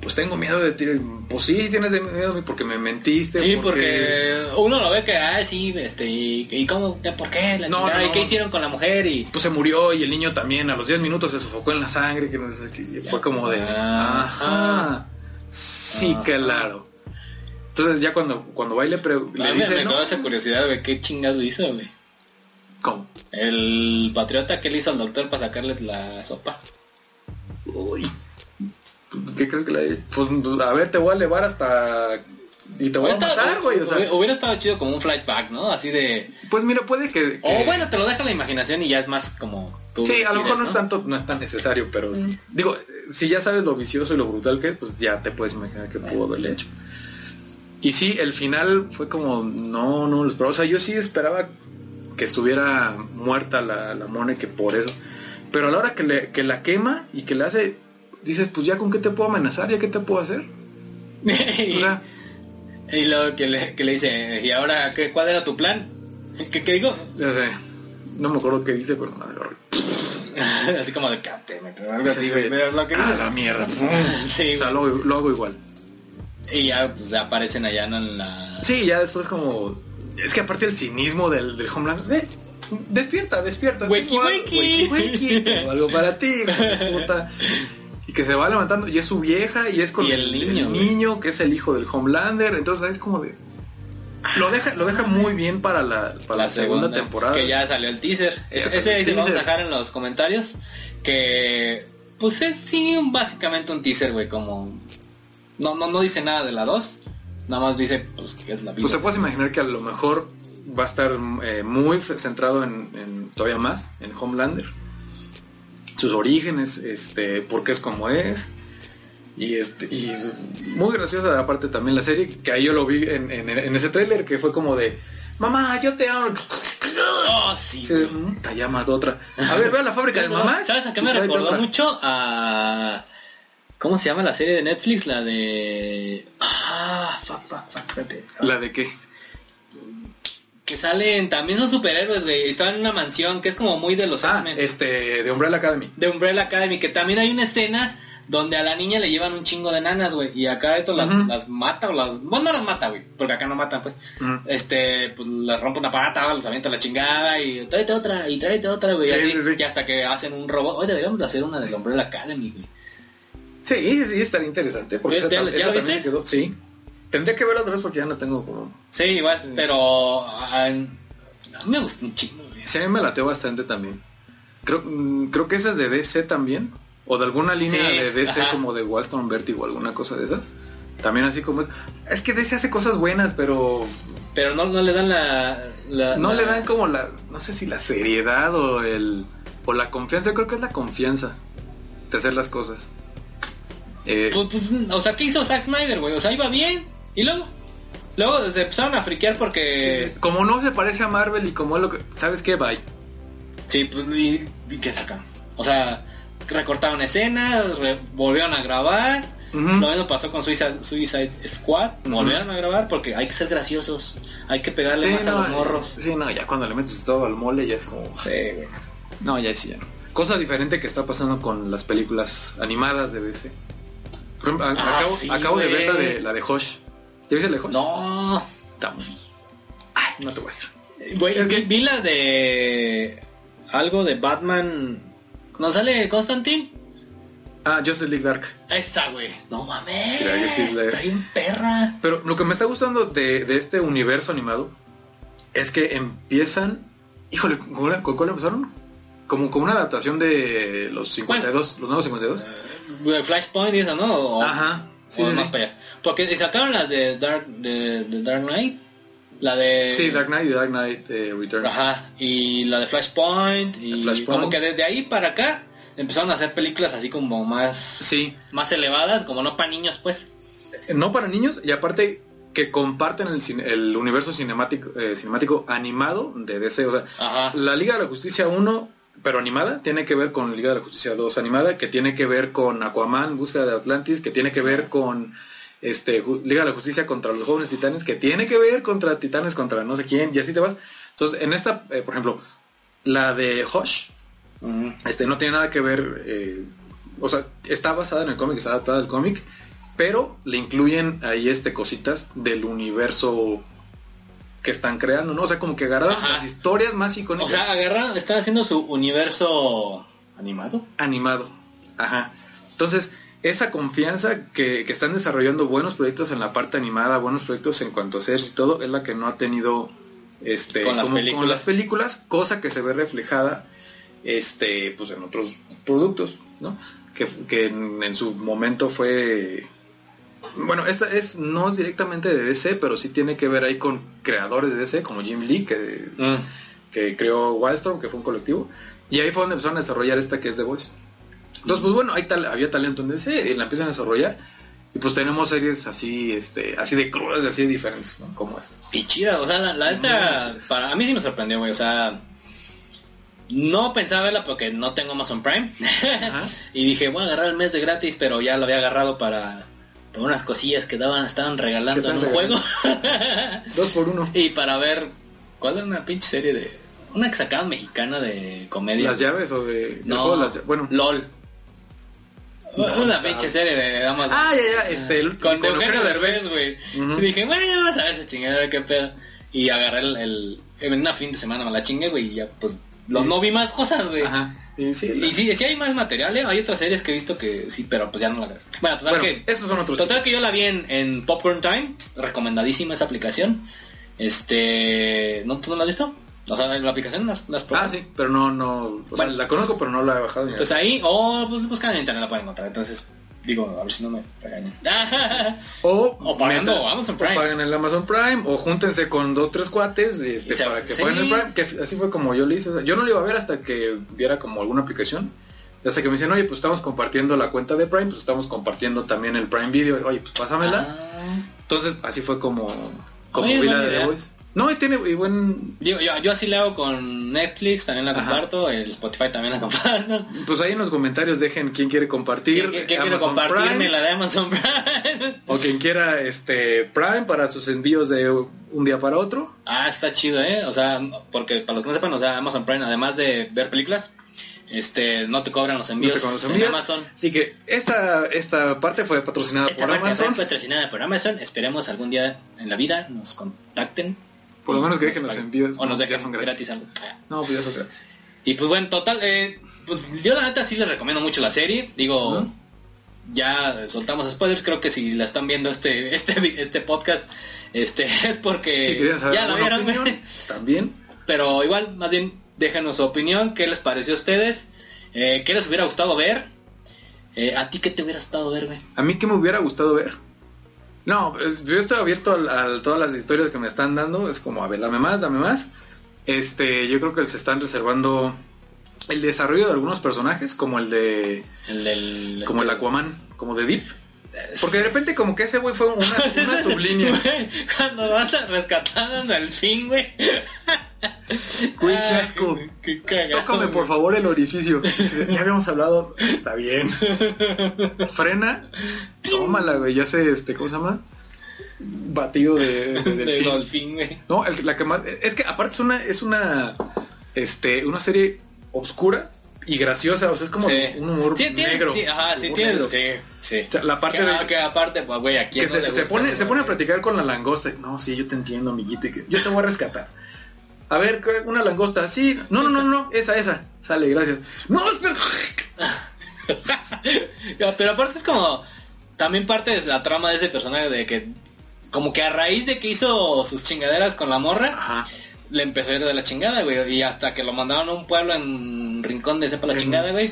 pues tengo miedo de ti, pues sí, tienes de- miedo de mí porque me mentiste. Sí, porque uno lo ve que, ah, sí, este, y, y cómo, ¿por qué? La No, no, ¿y qué hicieron con la mujer? Y pues se murió y el niño también a los 10 minutos se sofocó en la sangre, que no sé qué, y fue como de, Ajá. ajá, sí, Ajá. claro. Entonces ya cuando, cuando va y le, pre- le dice, me ¿no? esa curiosidad, güey, ¿qué chingado hizo, güey? ¿Cómo? El patriota que le hizo al doctor para sacarles la sopa. Uy, ¿qué crees que le Pues a ver, te voy a elevar hasta... Y te voy a Hubiera matar, estado- güey, o sea, hubiera- estado chido como un flashback, ¿no? Así de... pues mira, puede que... O que- bueno, te lo deja la imaginación y ya es más como... tú Sí, a lo mejor no es tanto, no es tan necesario, pero Mm. digo, si ya sabes lo vicioso y lo brutal que es, pues ya te puedes imaginar que pudo haberle hecho. Y sí, el final fue como, no, no esperaba. O sea, yo sí esperaba que estuviera muerta la, la mona y que por eso. Pero a la hora que, le, que la quema y que le hace, dices, pues ya con qué te puedo amenazar, ya qué te puedo hacer. y, O sea, y luego que le, que le dice, ¿y ahora qué, cuál era tu plan? ¿Qué, qué digo? ya sé, no me acuerdo qué dice, pero madre, así como de cállate, algo así, güey. pero es lo que Ah, dice. la mierda. Sí, o sea, güey. lo, lo hago igual. Y ya pues aparecen allá ¿no? en la... Sí, ya después como... Es que aparte el cinismo del, del Homeland... Eh, despierta, despierta. Wakey. wakey, wakey, tengo algo para ti, puta. Y que se va levantando y es su vieja y es con Y el niño, que es el hijo del Homelander. Entonces es como de... Lo deja, lo deja muy bien para la, para la, segunda, temporada. Que ya salió el teaser. Ese, salió ese el vamos a dejar en los comentarios. Que pues es sí básicamente un teaser, güey, como... No, no, no dice nada de la 2. Nada más dice pues que es la vida. Pues se puede imaginar que a lo mejor va a estar eh, muy centrado en, en todavía más en Homelander. Sus orígenes, este, por qué es como es. Y este, y muy graciosa aparte también la serie, que ahí yo lo vi en, en- en ese tráiler que fue como de Mamá, yo te amo. Oh, sí, güey. "Mm, te llamas otra. A ver, ve a la fábrica de mamá. ¿Sabes a qué me recordó otra. mucho? A... ¿Cómo se llama la serie de Netflix? La de... Ah, fuck, fuck, fuck, espérate. ¿La de qué? Que salen, también son superhéroes, güey. Están en una mansión que es como muy de los Ah, este, de Umbrella Academy. De Umbrella Academy, que también hay una escena donde a la niña le llevan un chingo de nanas, güey. Y acá esto las, las mata o las... Bueno, no las mata, güey. Porque acá no matan, pues. Este, pues les rompe una parata, los avienta la chingada y tráete otra, y tráete otra, güey. Sí, así, sí. Y hasta que hacen un robot. Hoy deberíamos de hacer una del Umbrella Academy, güey. Sí, sí, estaría interesante. Porque ¿Ya- esa, ya- esa lo también viste? quedó. Sí. Tendría que verla otra vez porque ya no tengo como... Sí, igual, pero... ah, a mí me gusta un chingo. Sí, a mí me lateó bastante también. Creo, mm, creo que esa es de DC también. O de alguna línea Sí, de DC ajá. como de Walton Vertigo o alguna cosa de esas. También así como es. Es que DC hace cosas buenas, pero Pero no, no le dan la... la- no la- le dan como la, no sé si la seriedad o el o la confianza. Yo creo que es la confianza de hacer las cosas. Eh, Pues, pues, o sea, ¿qué hizo Zack Snyder, güey? O sea, iba bien. Y luego... Luego se empezaron a friquear porque... sí, como no se parece a Marvel y como lo que, ¿sabes qué? Bye. Sí, pues, ¿y, y qué sacaron? O sea, recortaron escenas, re- volvieron a grabar. Ujú. Lo mismo pasó con Suicide, Suicide Squad. Volvieron a grabar porque hay que ser graciosos. Hay que pegarle Sí, más a los morros. Sí, no, ya cuando le metes todo al mole ya es como... Sí, güey. No, ya sí, ya no. Cosa diferente que está pasando con las películas animadas de DC. Ah, acabo, sí, acabo de ver la de, la de Hosh. ¿Ya viste Hosh? No. Está muy- Ay, no te voy a decir. Güey, Es vi, que- vi la de... Algo de Batman... ¿No sale Constantine? Ah, Justice League Dark. Esta, güey. No mames. Sí, sí la- Está bien perra. Pero lo que me está gustando de, de este universo animado es que empiezan... Híjole, ¿con cuál, con cuál empezaron? Como, como una adaptación de los 52, los nuevos 52. Güey, Flashpoint y eso, ¿no? O- Ajá. Sí, sí, más sí. para allá. Porque sacaron las de Dark, de, de Dark Knight. La de... Sí, Dark Knight y Dark Knight eh, Return. Ajá, y la de Flashpoint, y Flashpoint. como que desde ahí para acá empezaron a hacer películas así como más, Sí, más elevadas, como no para niños pues. no para niños y aparte que comparten el, cine- el universo cinemático, eh, cinemático animado de DC. O sea, Ajá. la Liga de la Justicia 1, pero animada, tiene que ver con Liga de la Justicia 2 animada, que tiene que ver con Aquaman, Búsqueda de Atlantis, que tiene que ver con este Liga de la Justicia contra los jóvenes titanes, que tiene que ver contra titanes, contra no sé quién, y así te vas. Entonces, en esta, eh, por ejemplo, la de Hush, Ujú. este no tiene nada que ver, eh, o sea, está basada en el cómic, está adaptada al cómic, pero le incluyen ahí este cositas del universo que están creando, ¿no? O sea, como que agarraron Ajá. las historias más icónicas O sea, agarraron, están haciendo su universo animado. animado. Ajá. Entonces, esa confianza que, que están desarrollando buenos proyectos en la parte animada, buenos proyectos en cuanto a series y todo, es la que no ha tenido este Con las como películas. con las películas, cosa que se ve reflejada este pues en otros productos, ¿no? Que, que en, en su momento fue bueno, esta es no es directamente de DC, pero sí tiene que ver ahí con creadores de DC como Jim Lee que que creó Wildstorm, que fue un colectivo, y ahí fue donde empezaron a desarrollar esta que es The Voice. Entonces, pues bueno, ahí tal, había talento en DC y la empiezan a desarrollar. Y pues tenemos series así, este, así de crudas, así de diferentes, ¿no? Como esta. Y chida, o sea, la, la neta, para a mí sí me sorprendió, güey, o sea, no pensaba verla porque no tengo Amazon Prime. Y dije, voy a agarrar el mes de gratis, pero ya lo había agarrado para, para unas cosillas que daban, estaban regalando en un juego. Dos por uno. y para ver, ¿cuál es una pinche serie de... Una que sacaban mexicana de comedia? Las llaves o de... No, de las bueno. LOL. No, una pinche serie de Amazon. Ah, ya, ya, este, el- con, con Eugenio Derbez, güey. Y dije, bueno, vamos a ver esa chingadera, qué pedo. Y agarré el, el- en una fin de semana me la chingué, güey, y ya, pues, lo, Sí. no vi más cosas, güey. Ajá. Y sí, Y sí, sí hay más material, ¿eh? Hay otras series que he visto que sí, pero pues ya no la agarré. Bueno, total bueno, que... esos son otros Total chicos. que yo la vi en, en Popcorn Time, recomendadísima esa aplicación. Este, ¿no tú no la has visto? O sea, la aplicación las, las Ah, sí, pero no, no... O sea, Bueno. la conozco, pero no la he bajado ni Pues nada. ahí, o pues buscan en internet la pueden encontrar. Entonces, digo, a ver si no me regañan. O, O pagando metan- Amazon o Prime. paguen el Amazon Prime o júntense con dos, tres cuates este, se- para que sí. paguen el Prime. Que así fue como yo le hice. O yo no lo iba a ver hasta que viera como alguna aplicación. Y Hasta que me dicen, oye, pues estamos compartiendo la cuenta de Prime, pues estamos compartiendo también el Prime Video. Oye, pues pásamela. Ah. Entonces, así fue como, como vi la de The. Voice. No, y tiene y buen... Digo, yo, yo así le hago con Netflix, también la Ajá. comparto, el Spotify también la comparto. Pues ahí en los comentarios dejen quién quiere compartir. ¿Quién, quiere compartirme Prime, la de Amazon Prime? O quien quiera este Prime para sus envíos de un día para otro. ah, está chido, ¿eh? O sea, porque para los que no sepan, o sea, Amazon Prime, además de ver películas, este, no te cobran los No envíos en bien. Amazon. Así que esta, esta parte fue patrocinada Esta por marca Amazon. está patrocinada por Amazon. Esperemos algún día en la vida nos contacten. Por lo menos que dejen los envíos. O nos Ya dejen son gratis. gratis. algo. No, pues ya son gratis. Y pues bueno, total, eh, pues yo la neta sí les recomiendo mucho la serie. Digo, ya soltamos spoilers. Creo que si la están viendo este este este podcast, este es porque saber ya la vieron. opinión, también. Pero igual, más bien, déjanos su opinión. ¿Qué les pareció a ustedes? Eh, ¿Qué les hubiera gustado ver? Eh, ¿A ti qué te hubiera gustado ver, güey? A mí que me hubiera gustado ver. No, pues, yo estoy abierto a, a todas las historias que me están dando. Es como, a ver, dame más, dame más. Este, yo creo que se están reservando el desarrollo de algunos personajes, como el de. El del... como el Aquaman, como de Deep. Porque de repente, como que ese güey fue una, una sublínea. Cuando vas a rescatar al delfín, güey. Güey, qué asco. Qué cagado. Tócame por favor el orificio. Ya habíamos hablado. Está bien. Frena. Tómala, güey. Ya sé, este, ¿cómo se llama? Batido de, de De delfín. delfín, güey. No, el- la que más. Es que aparte es una, es una, este, una serie oscura y graciosa. O sea, es como Sí. un humor Sí, tiene- negro. sí, ajá, sí, tiene. negro. Sí, sí. O sea, la parte que, de- ah, que aparte, pues, güey, aquí se, se pone, se pone a platicar con la langosta. No, sí, yo te entiendo, amiguito. y que yo te voy a rescatar. A ver, una langosta. Sí, no, no, no, no, esa, esa. Sale, gracias. No, espera. Pero aparte es como también parte de la trama de ese personaje de que como que a raíz de que hizo sus chingaderas con la morra, Ajá. Le empezó a ir de la chingada, güey, y hasta que lo mandaron a un pueblo en rincón de sepa la chingada, güey,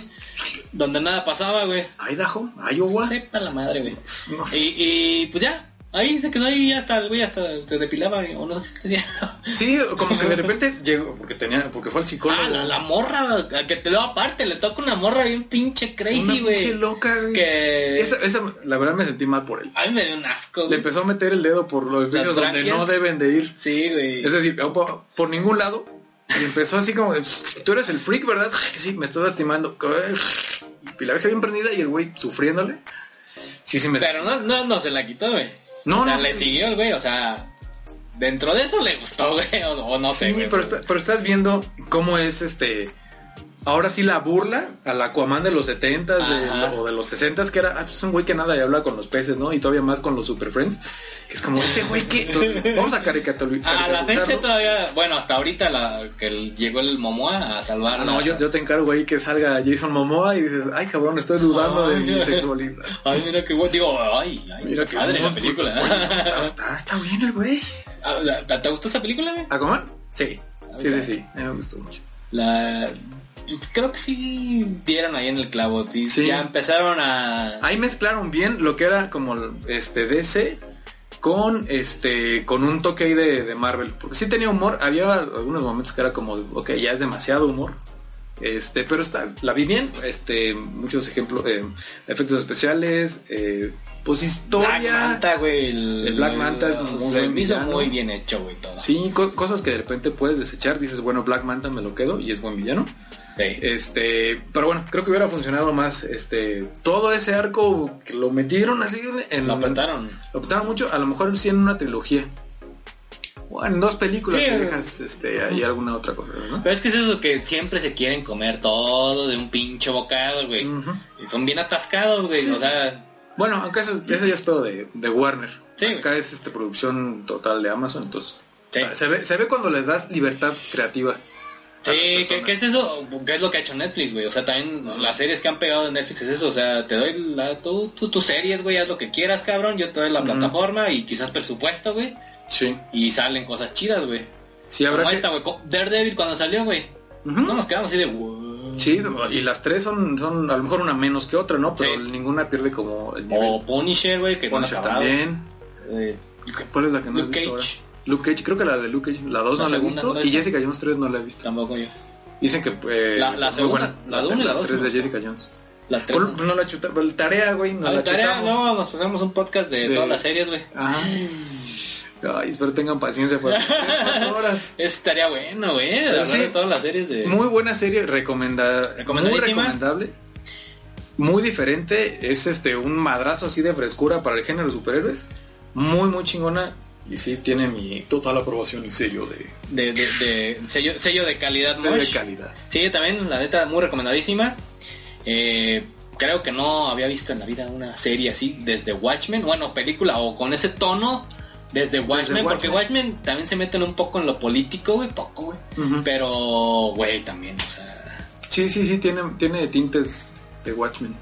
donde nada pasaba, güey. Idaho, Iowa. Sepa la madre, güey. No sé. Y, y pues ya, ahí se quedó ahí hasta el güey hasta se depilaba o no sé qué hacía. Sí, como que de repente llegó, porque tenía, porque fue al psicólogo. Ah, la, la morra, que te lo aparte, le toca una morra bien pinche Una crazy, pinche güey. loca, güey. Que Esa, esa, la verdad me sentí mal por él. a mí me dio un asco, Le güey. empezó a meter el dedo por los sitios donde no deben de ir. Sí, güey. Es decir, por, por ningún lado. Y empezó así como, de, tú eres el freak, ¿verdad? Que sí, me estás lastimando. Y la vieja bien prendida y el güey sufriéndole. Sí, sí me... Pero no, no, no se la quitó, güey. No, o sea, no. le siguió el güey, o sea, dentro de eso le gustó, güey, o, o no sé, Sí, güey. pero, está- pero estás viendo cómo es este. Ahora sí la burla al Aquaman de los 70 Ajá. o de los 60 que era ah, pues un güey que nada y habla con los peces, ¿no? Y todavía más con los Super Friends. Que es como ese güey que. Entonces, vamos a caricaturizar. A la fecha todavía, bueno, hasta ahorita la, que llegó el Momoa a salvar no, la- yo, yo te encargo ahí que salga Jason Momoa y dices, ay cabrón, estoy dudando de mi sexualidad. Ay, mira qué bueno, digo, ay, ay, Mira que padre la película. oye, Está, está, está bien el güey. Ah, ¿Te te gustó esa película, güey? ¿Aquaman? Sí. Sí, sí, sí. A mí me gustó mucho. La... Creo que sí dieron ahí en el clavo, sí, Sí. ya empezaron a... Ahí mezclaron bien lo que era como este DC con este con un toque ahí de, de Marvel. Porque sí tenía humor, había algunos momentos que era como, ok, ya es demasiado humor. Este, pero está, la vi bien, este, muchos ejemplos, eh, efectos especiales, eh, pues Black historia, Manta, güey. El, El Black Manta es muy Se buen me hizo villano. muy bien hecho, güey, todo. sí, co- cosas que de repente puedes desechar, dices, bueno, Black Manta me lo quedo y es buen villano. Sí. Este, pero bueno, creo que hubiera funcionado más, este, todo ese arco que lo metieron así en Lo apretaron. Lo optaron mucho, a lo mejor sí en una trilogía. O en dos películas Sí. si dejas este, ahí alguna otra cosa, ¿no? Pero es que es eso que siempre se quieren comer todo de un pinche bocado, güey. Y son bien atascados, güey. Sí. O sea, Bueno, aunque eso, eso ya es pedo de, de Warner. Sí. Acá es este, producción total de Amazon, entonces... Sí. Se, ve, se ve cuando les das libertad creativa. sí, ¿qué, es eso? ¿Qué es lo que ha hecho Netflix, güey? O sea, también las series que han pegado de Netflix es eso. O sea, te doy la, tú, tú- tus series, güey, haz lo que quieras, cabrón. Yo te doy la plataforma y quizás presupuesto, güey. Sí. Y salen cosas chidas, güey. Sí, habrá Como que... esta, güey. Daredevil cuando salió, güey. No nos quedamos así de... "Wow". Sí, y las tres son, son a lo mejor una menos que otra, ¿no? Pero Sí. ninguna pierde como el nivel. O Punisher, güey, que Punisher no también. Eh, ¿Cuál es la que no he Luke visto Cage. ahora? Luke Cage, creo que la de Luke Cage, la 2 La no la he visto la he y. Jessica Jones 3 no la he visto. Tampoco yo. Dicen que eh, La- la segunda, buena. la uno y la dos 3 me de gustó. Jessica Jones. La tres. Por- no la chuta, pero tarea, güey, no la la tarea, chutamos. no, nos hacemos un podcast de, De- todas las series, güey. Ajá. Ay, espero tengan paciencia. Cuatro horas. Estaría bueno, güey, sí. de todas las series de... Muy buena serie, recomendada, muy recomendable. Muy diferente, es este un madrazo así de frescura para el género de superhéroes. Muy muy chingona y sí tiene mi total aprobación y sello de, De, de, de sello, sello de calidad, sello de calidad. Sí, también, la neta, muy recomendadísima. Eh, creo que no había visto en la vida una serie así desde Watchmen, bueno, película o con ese tono desde Watchmen, porque Watchmen. Watchmen también se meten un poco en lo político, güey, poco, güey. Pero, güey, también, o sea, Sí, sí, sí, tiene, tiene tintes de Watchmen.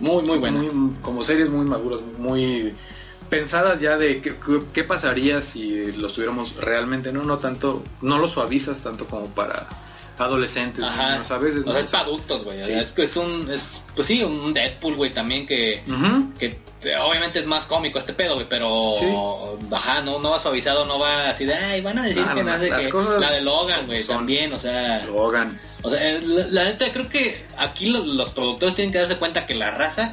muy, muy buena. Muy- como series muy maduras, muy pensadas ya de qué, qué- qué pasaría si los tuviéramos realmente, no, no tanto, no lo suavizas tanto como para adolescentes, Ajá. niños, a veces. O ¿no? sea, es para adultos, güey. Sí. Es que es un, es, pues sí, un Deadpool, güey, también que, que obviamente es más cómico este pedo, güey, pero Sí. ajá, no, no va suavizado, no va así de, ay, van a decir No, que no, no las qué. cosas La de Logan, güey, también, o sea, Logan. o sea, eh, la, la neta creo que aquí lo- los productores tienen que darse cuenta que la raza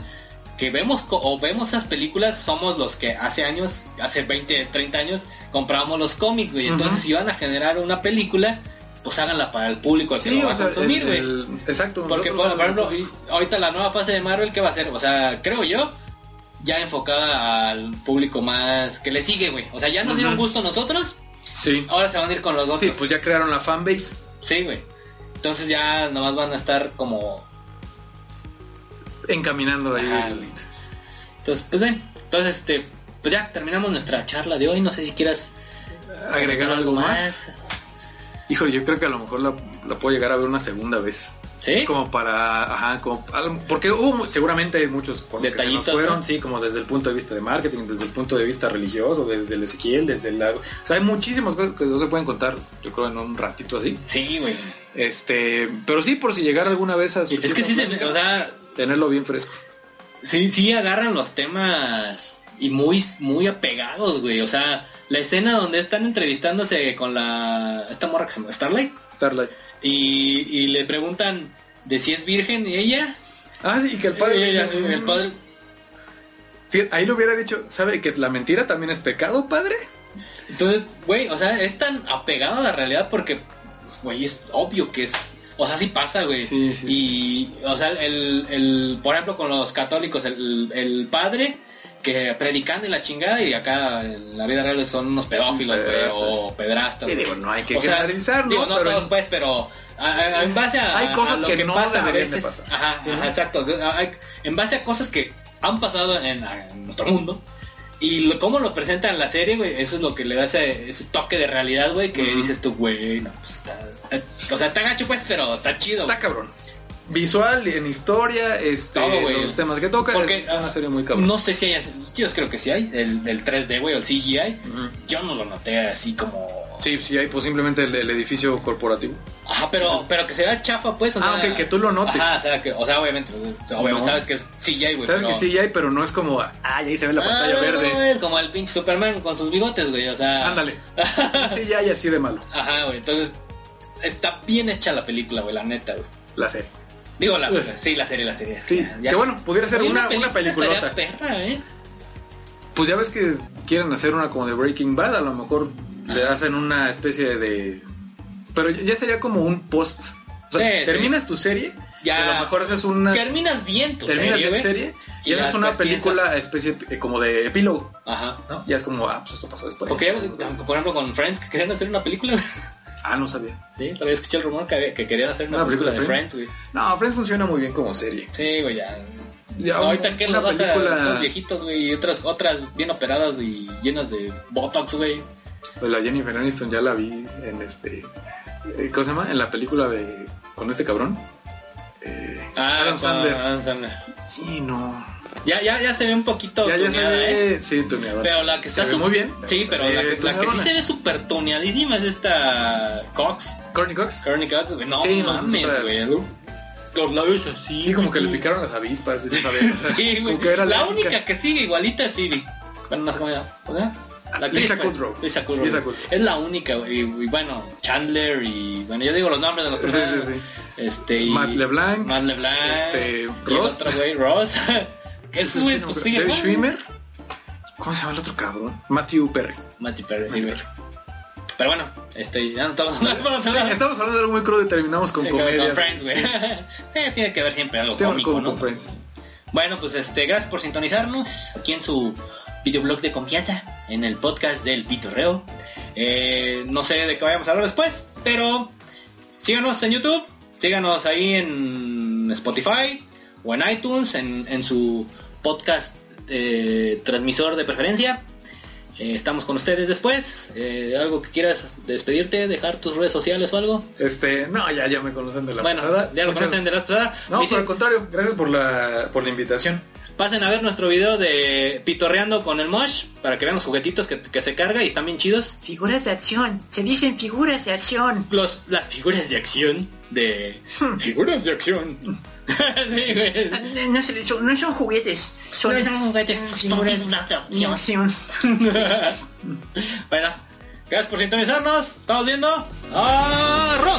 que vemos o vemos esas películas somos los que hace años, hace 20, 30 años comprábamos los cómics, güey. Entonces, si van a generar una película, pues háganla para el público al que lo va a consumir, güey. exacto. Porque, por, ejemplo, ahorita la nueva fase de Marvel, ¿qué va a hacer? O sea, creo yo, ya enfocada al público más que le sigue, güey. O sea, ya nos dieron Ujú. gusto a nosotros, Sí. ahora se van a ir con los otros. Sí, pues ya crearon la fanbase. Sí, güey. Entonces ya nomás van a estar como... Encaminando ahí. Ajá. Entonces, pues ven. Entonces, este, pues ya terminamos nuestra charla de hoy. No sé si quieras agregar algo más. Híjole, yo creo que a lo mejor la, la puedo llegar a ver una segunda vez. ¿Sí? Como para, ajá, como, porque hubo seguramente muchas cosas que se nos fueron, ¿no? sí, como desde el punto de vista de marketing, desde el punto de vista religioso, desde el Ezequiel, desde el... O sea, hay muchísimas cosas que no se pueden contar, yo creo, en un ratito así. Sí, güey. Este, pero sí, por si llegara alguna vez a surgir Es que sí, se, o sea, tenerlo bien fresco. sí, sí agarran los temas y muy, muy apegados, güey. O sea, la escena donde están entrevistándose con la... Esta morra que se llama Starlight. Starlight. Y, y le preguntan de si es virgen y ella. Ah, sí, y que el padre... y ella- dice, el padre Fíjate, ahí le hubiera dicho, ¿sabe que la mentira también es pecado, padre? Entonces, güey, o sea, es tan apegado a la realidad porque, güey, es obvio que es... O sea, sí pasa, güey. Sí, sí, y, o sea, el, el, por ejemplo, con los católicos, el, el padre que predican en la chingada y acá en la vida real son unos pedófilos, o pedrastas. Sí, digo, no hay que O sea, generalizar, ¿no? Digo, no Pero- todos, pues, pero a- a- en base a, Hay cosas a lo que no pasa a veces- pasar. Ajá, Sí, ajá, exacto. Hay- en base a cosas que han pasado en, en nuestro mundo. Y lo, cómo lo presentan en la serie, güey, eso es lo que le da ese, ese toque de realidad, güey, que dices tú, güey, no, pues está, está- O sea, está gacho, pues, pero está chido. Está cabrón. Visual, en historia, este, Todo, güey. los temas que toca, Porque es una serie muy cabrón. No sé si hay, yo creo que sí hay, el, el 3D, güey, o el CGI. Ujú. Yo no lo noté así como... Sí, sí, hay pues simplemente el, el edificio corporativo. Ajá, pero, pero que se vea chafa, pues, o Ah, sea... que tú lo notes. Ajá, o sea, que, o sea, obviamente, o sea, obviamente No. sabes que es CGI, güey, Sabes pero... que sí hay, pero no es como, ah, ahí se ve la Ah, pantalla verde. no, es como el pinche Superman con sus bigotes, güey, o sea... Ándale. Sí, ya hay así de malo. Ajá, güey, entonces está bien hecha la película, güey, la neta, güey. La serie. Digo, la, sí, la serie, la serie. Sí, que bueno, pudiera ser Oye, una, película una perra, ¿eh? Pues ya ves que quieren hacer una como de Breaking Bad, a lo mejor le hacen una especie de... Pero ya sería como un post. O sea, Sí, sí. terminas tu serie, Ya. y a lo mejor haces una... Terminas bien tu Terminas serie, serie y, Y haces ya una película especie eh, como de epílogo, Ajá. ¿no? Ya es como, ah, pues esto pasó después. Porque, ya, por ejemplo, con Friends, que querían hacer una película. Ah, no sabía. Sí, todavía escuché el rumor que, que querían hacer una, Una película, película de Friends, güey. No, Friends funciona muy bien como serie. Sí, güey, ya. Ya, No, ahorita que las vas a película- los viejitos, güey, y otras, otras bien operadas y llenas de botox, güey. Pues la Jennifer Aniston ya la vi en este... eh, ¿Cómo se llama? En la película de... Con este cabrón. Eh, Ah, Adam Sandler. Adam Sandler. Sí, no. Ya, ya, ya se ve un poquito Ya, ya se tuneada, ¿eh? ve... Sí, tuneada. Pero la que Se está ve muy bien. Sí, se pero la, que- la que sí se ve súper tuneadísima es esta Cox. Courtney Cox. Courtney Cox, güey. No Sí, mames, güey. Los labios así. Sí, como que le picaron las avispas. ¿sí güey. Era La única. que sigue igualita es Phoebe. Bueno, no sé cómo se llama. ¿Cómo se llama? La Lisa. Kudrow. Lisa Kudrow. Lisa Kudrow. Es la única, güey. Y, y bueno, Chandler y... Bueno, yo digo los nombres de los personajes. sí, sí. Este, y... Matt LeBlanc. Matt LeBlanc. Este, y el Ross. otro güey, Ross. es Sí, güey, sí, no, pues David. Schwimmer. ¿Cómo se llama el otro cabrón? Matthew Perry. Matthew Perry, sí, Matthew güey. Perry. Pero bueno, este, ya no estamos hablando lado. Estamos hablando de algo muy crudo y terminamos con comedia. con Friends, güey. Eh, tiene que ver siempre algo cómico, con, ¿no? con Friends. Bueno, pues este, gracias por sintonizarnos aquí en su videoblog de confianza, en el podcast del Pitorreo. Eh, no sé de qué vayamos a hablar después, pero síganos en YouTube, síganos ahí en Spotify o en iTunes, en, en su podcast eh, transmisor de preferencia. Eh, estamos con ustedes después. Eh, ¿Algo que quieras despedirte, dejar tus redes sociales o algo? Este, no, ya, ya me conocen de la bueno, pasada. ya lo Muchas- conocen de la pasada. No, por el contrario, gracias por la, por la invitación. pasen a ver nuestro video de pitorreando con el Mosh para que vean los juguetitos que, que se carga y están bien chidos. Figuras de acción. Se dicen figuras de acción. Los, las figuras de acción de... figuras de acción. Sí, güey. No, no se- son, no son juguetes. Son, No son juguetes, acción. bueno, gracias por sintonizarnos. Estamos viendo. ¡Arroz!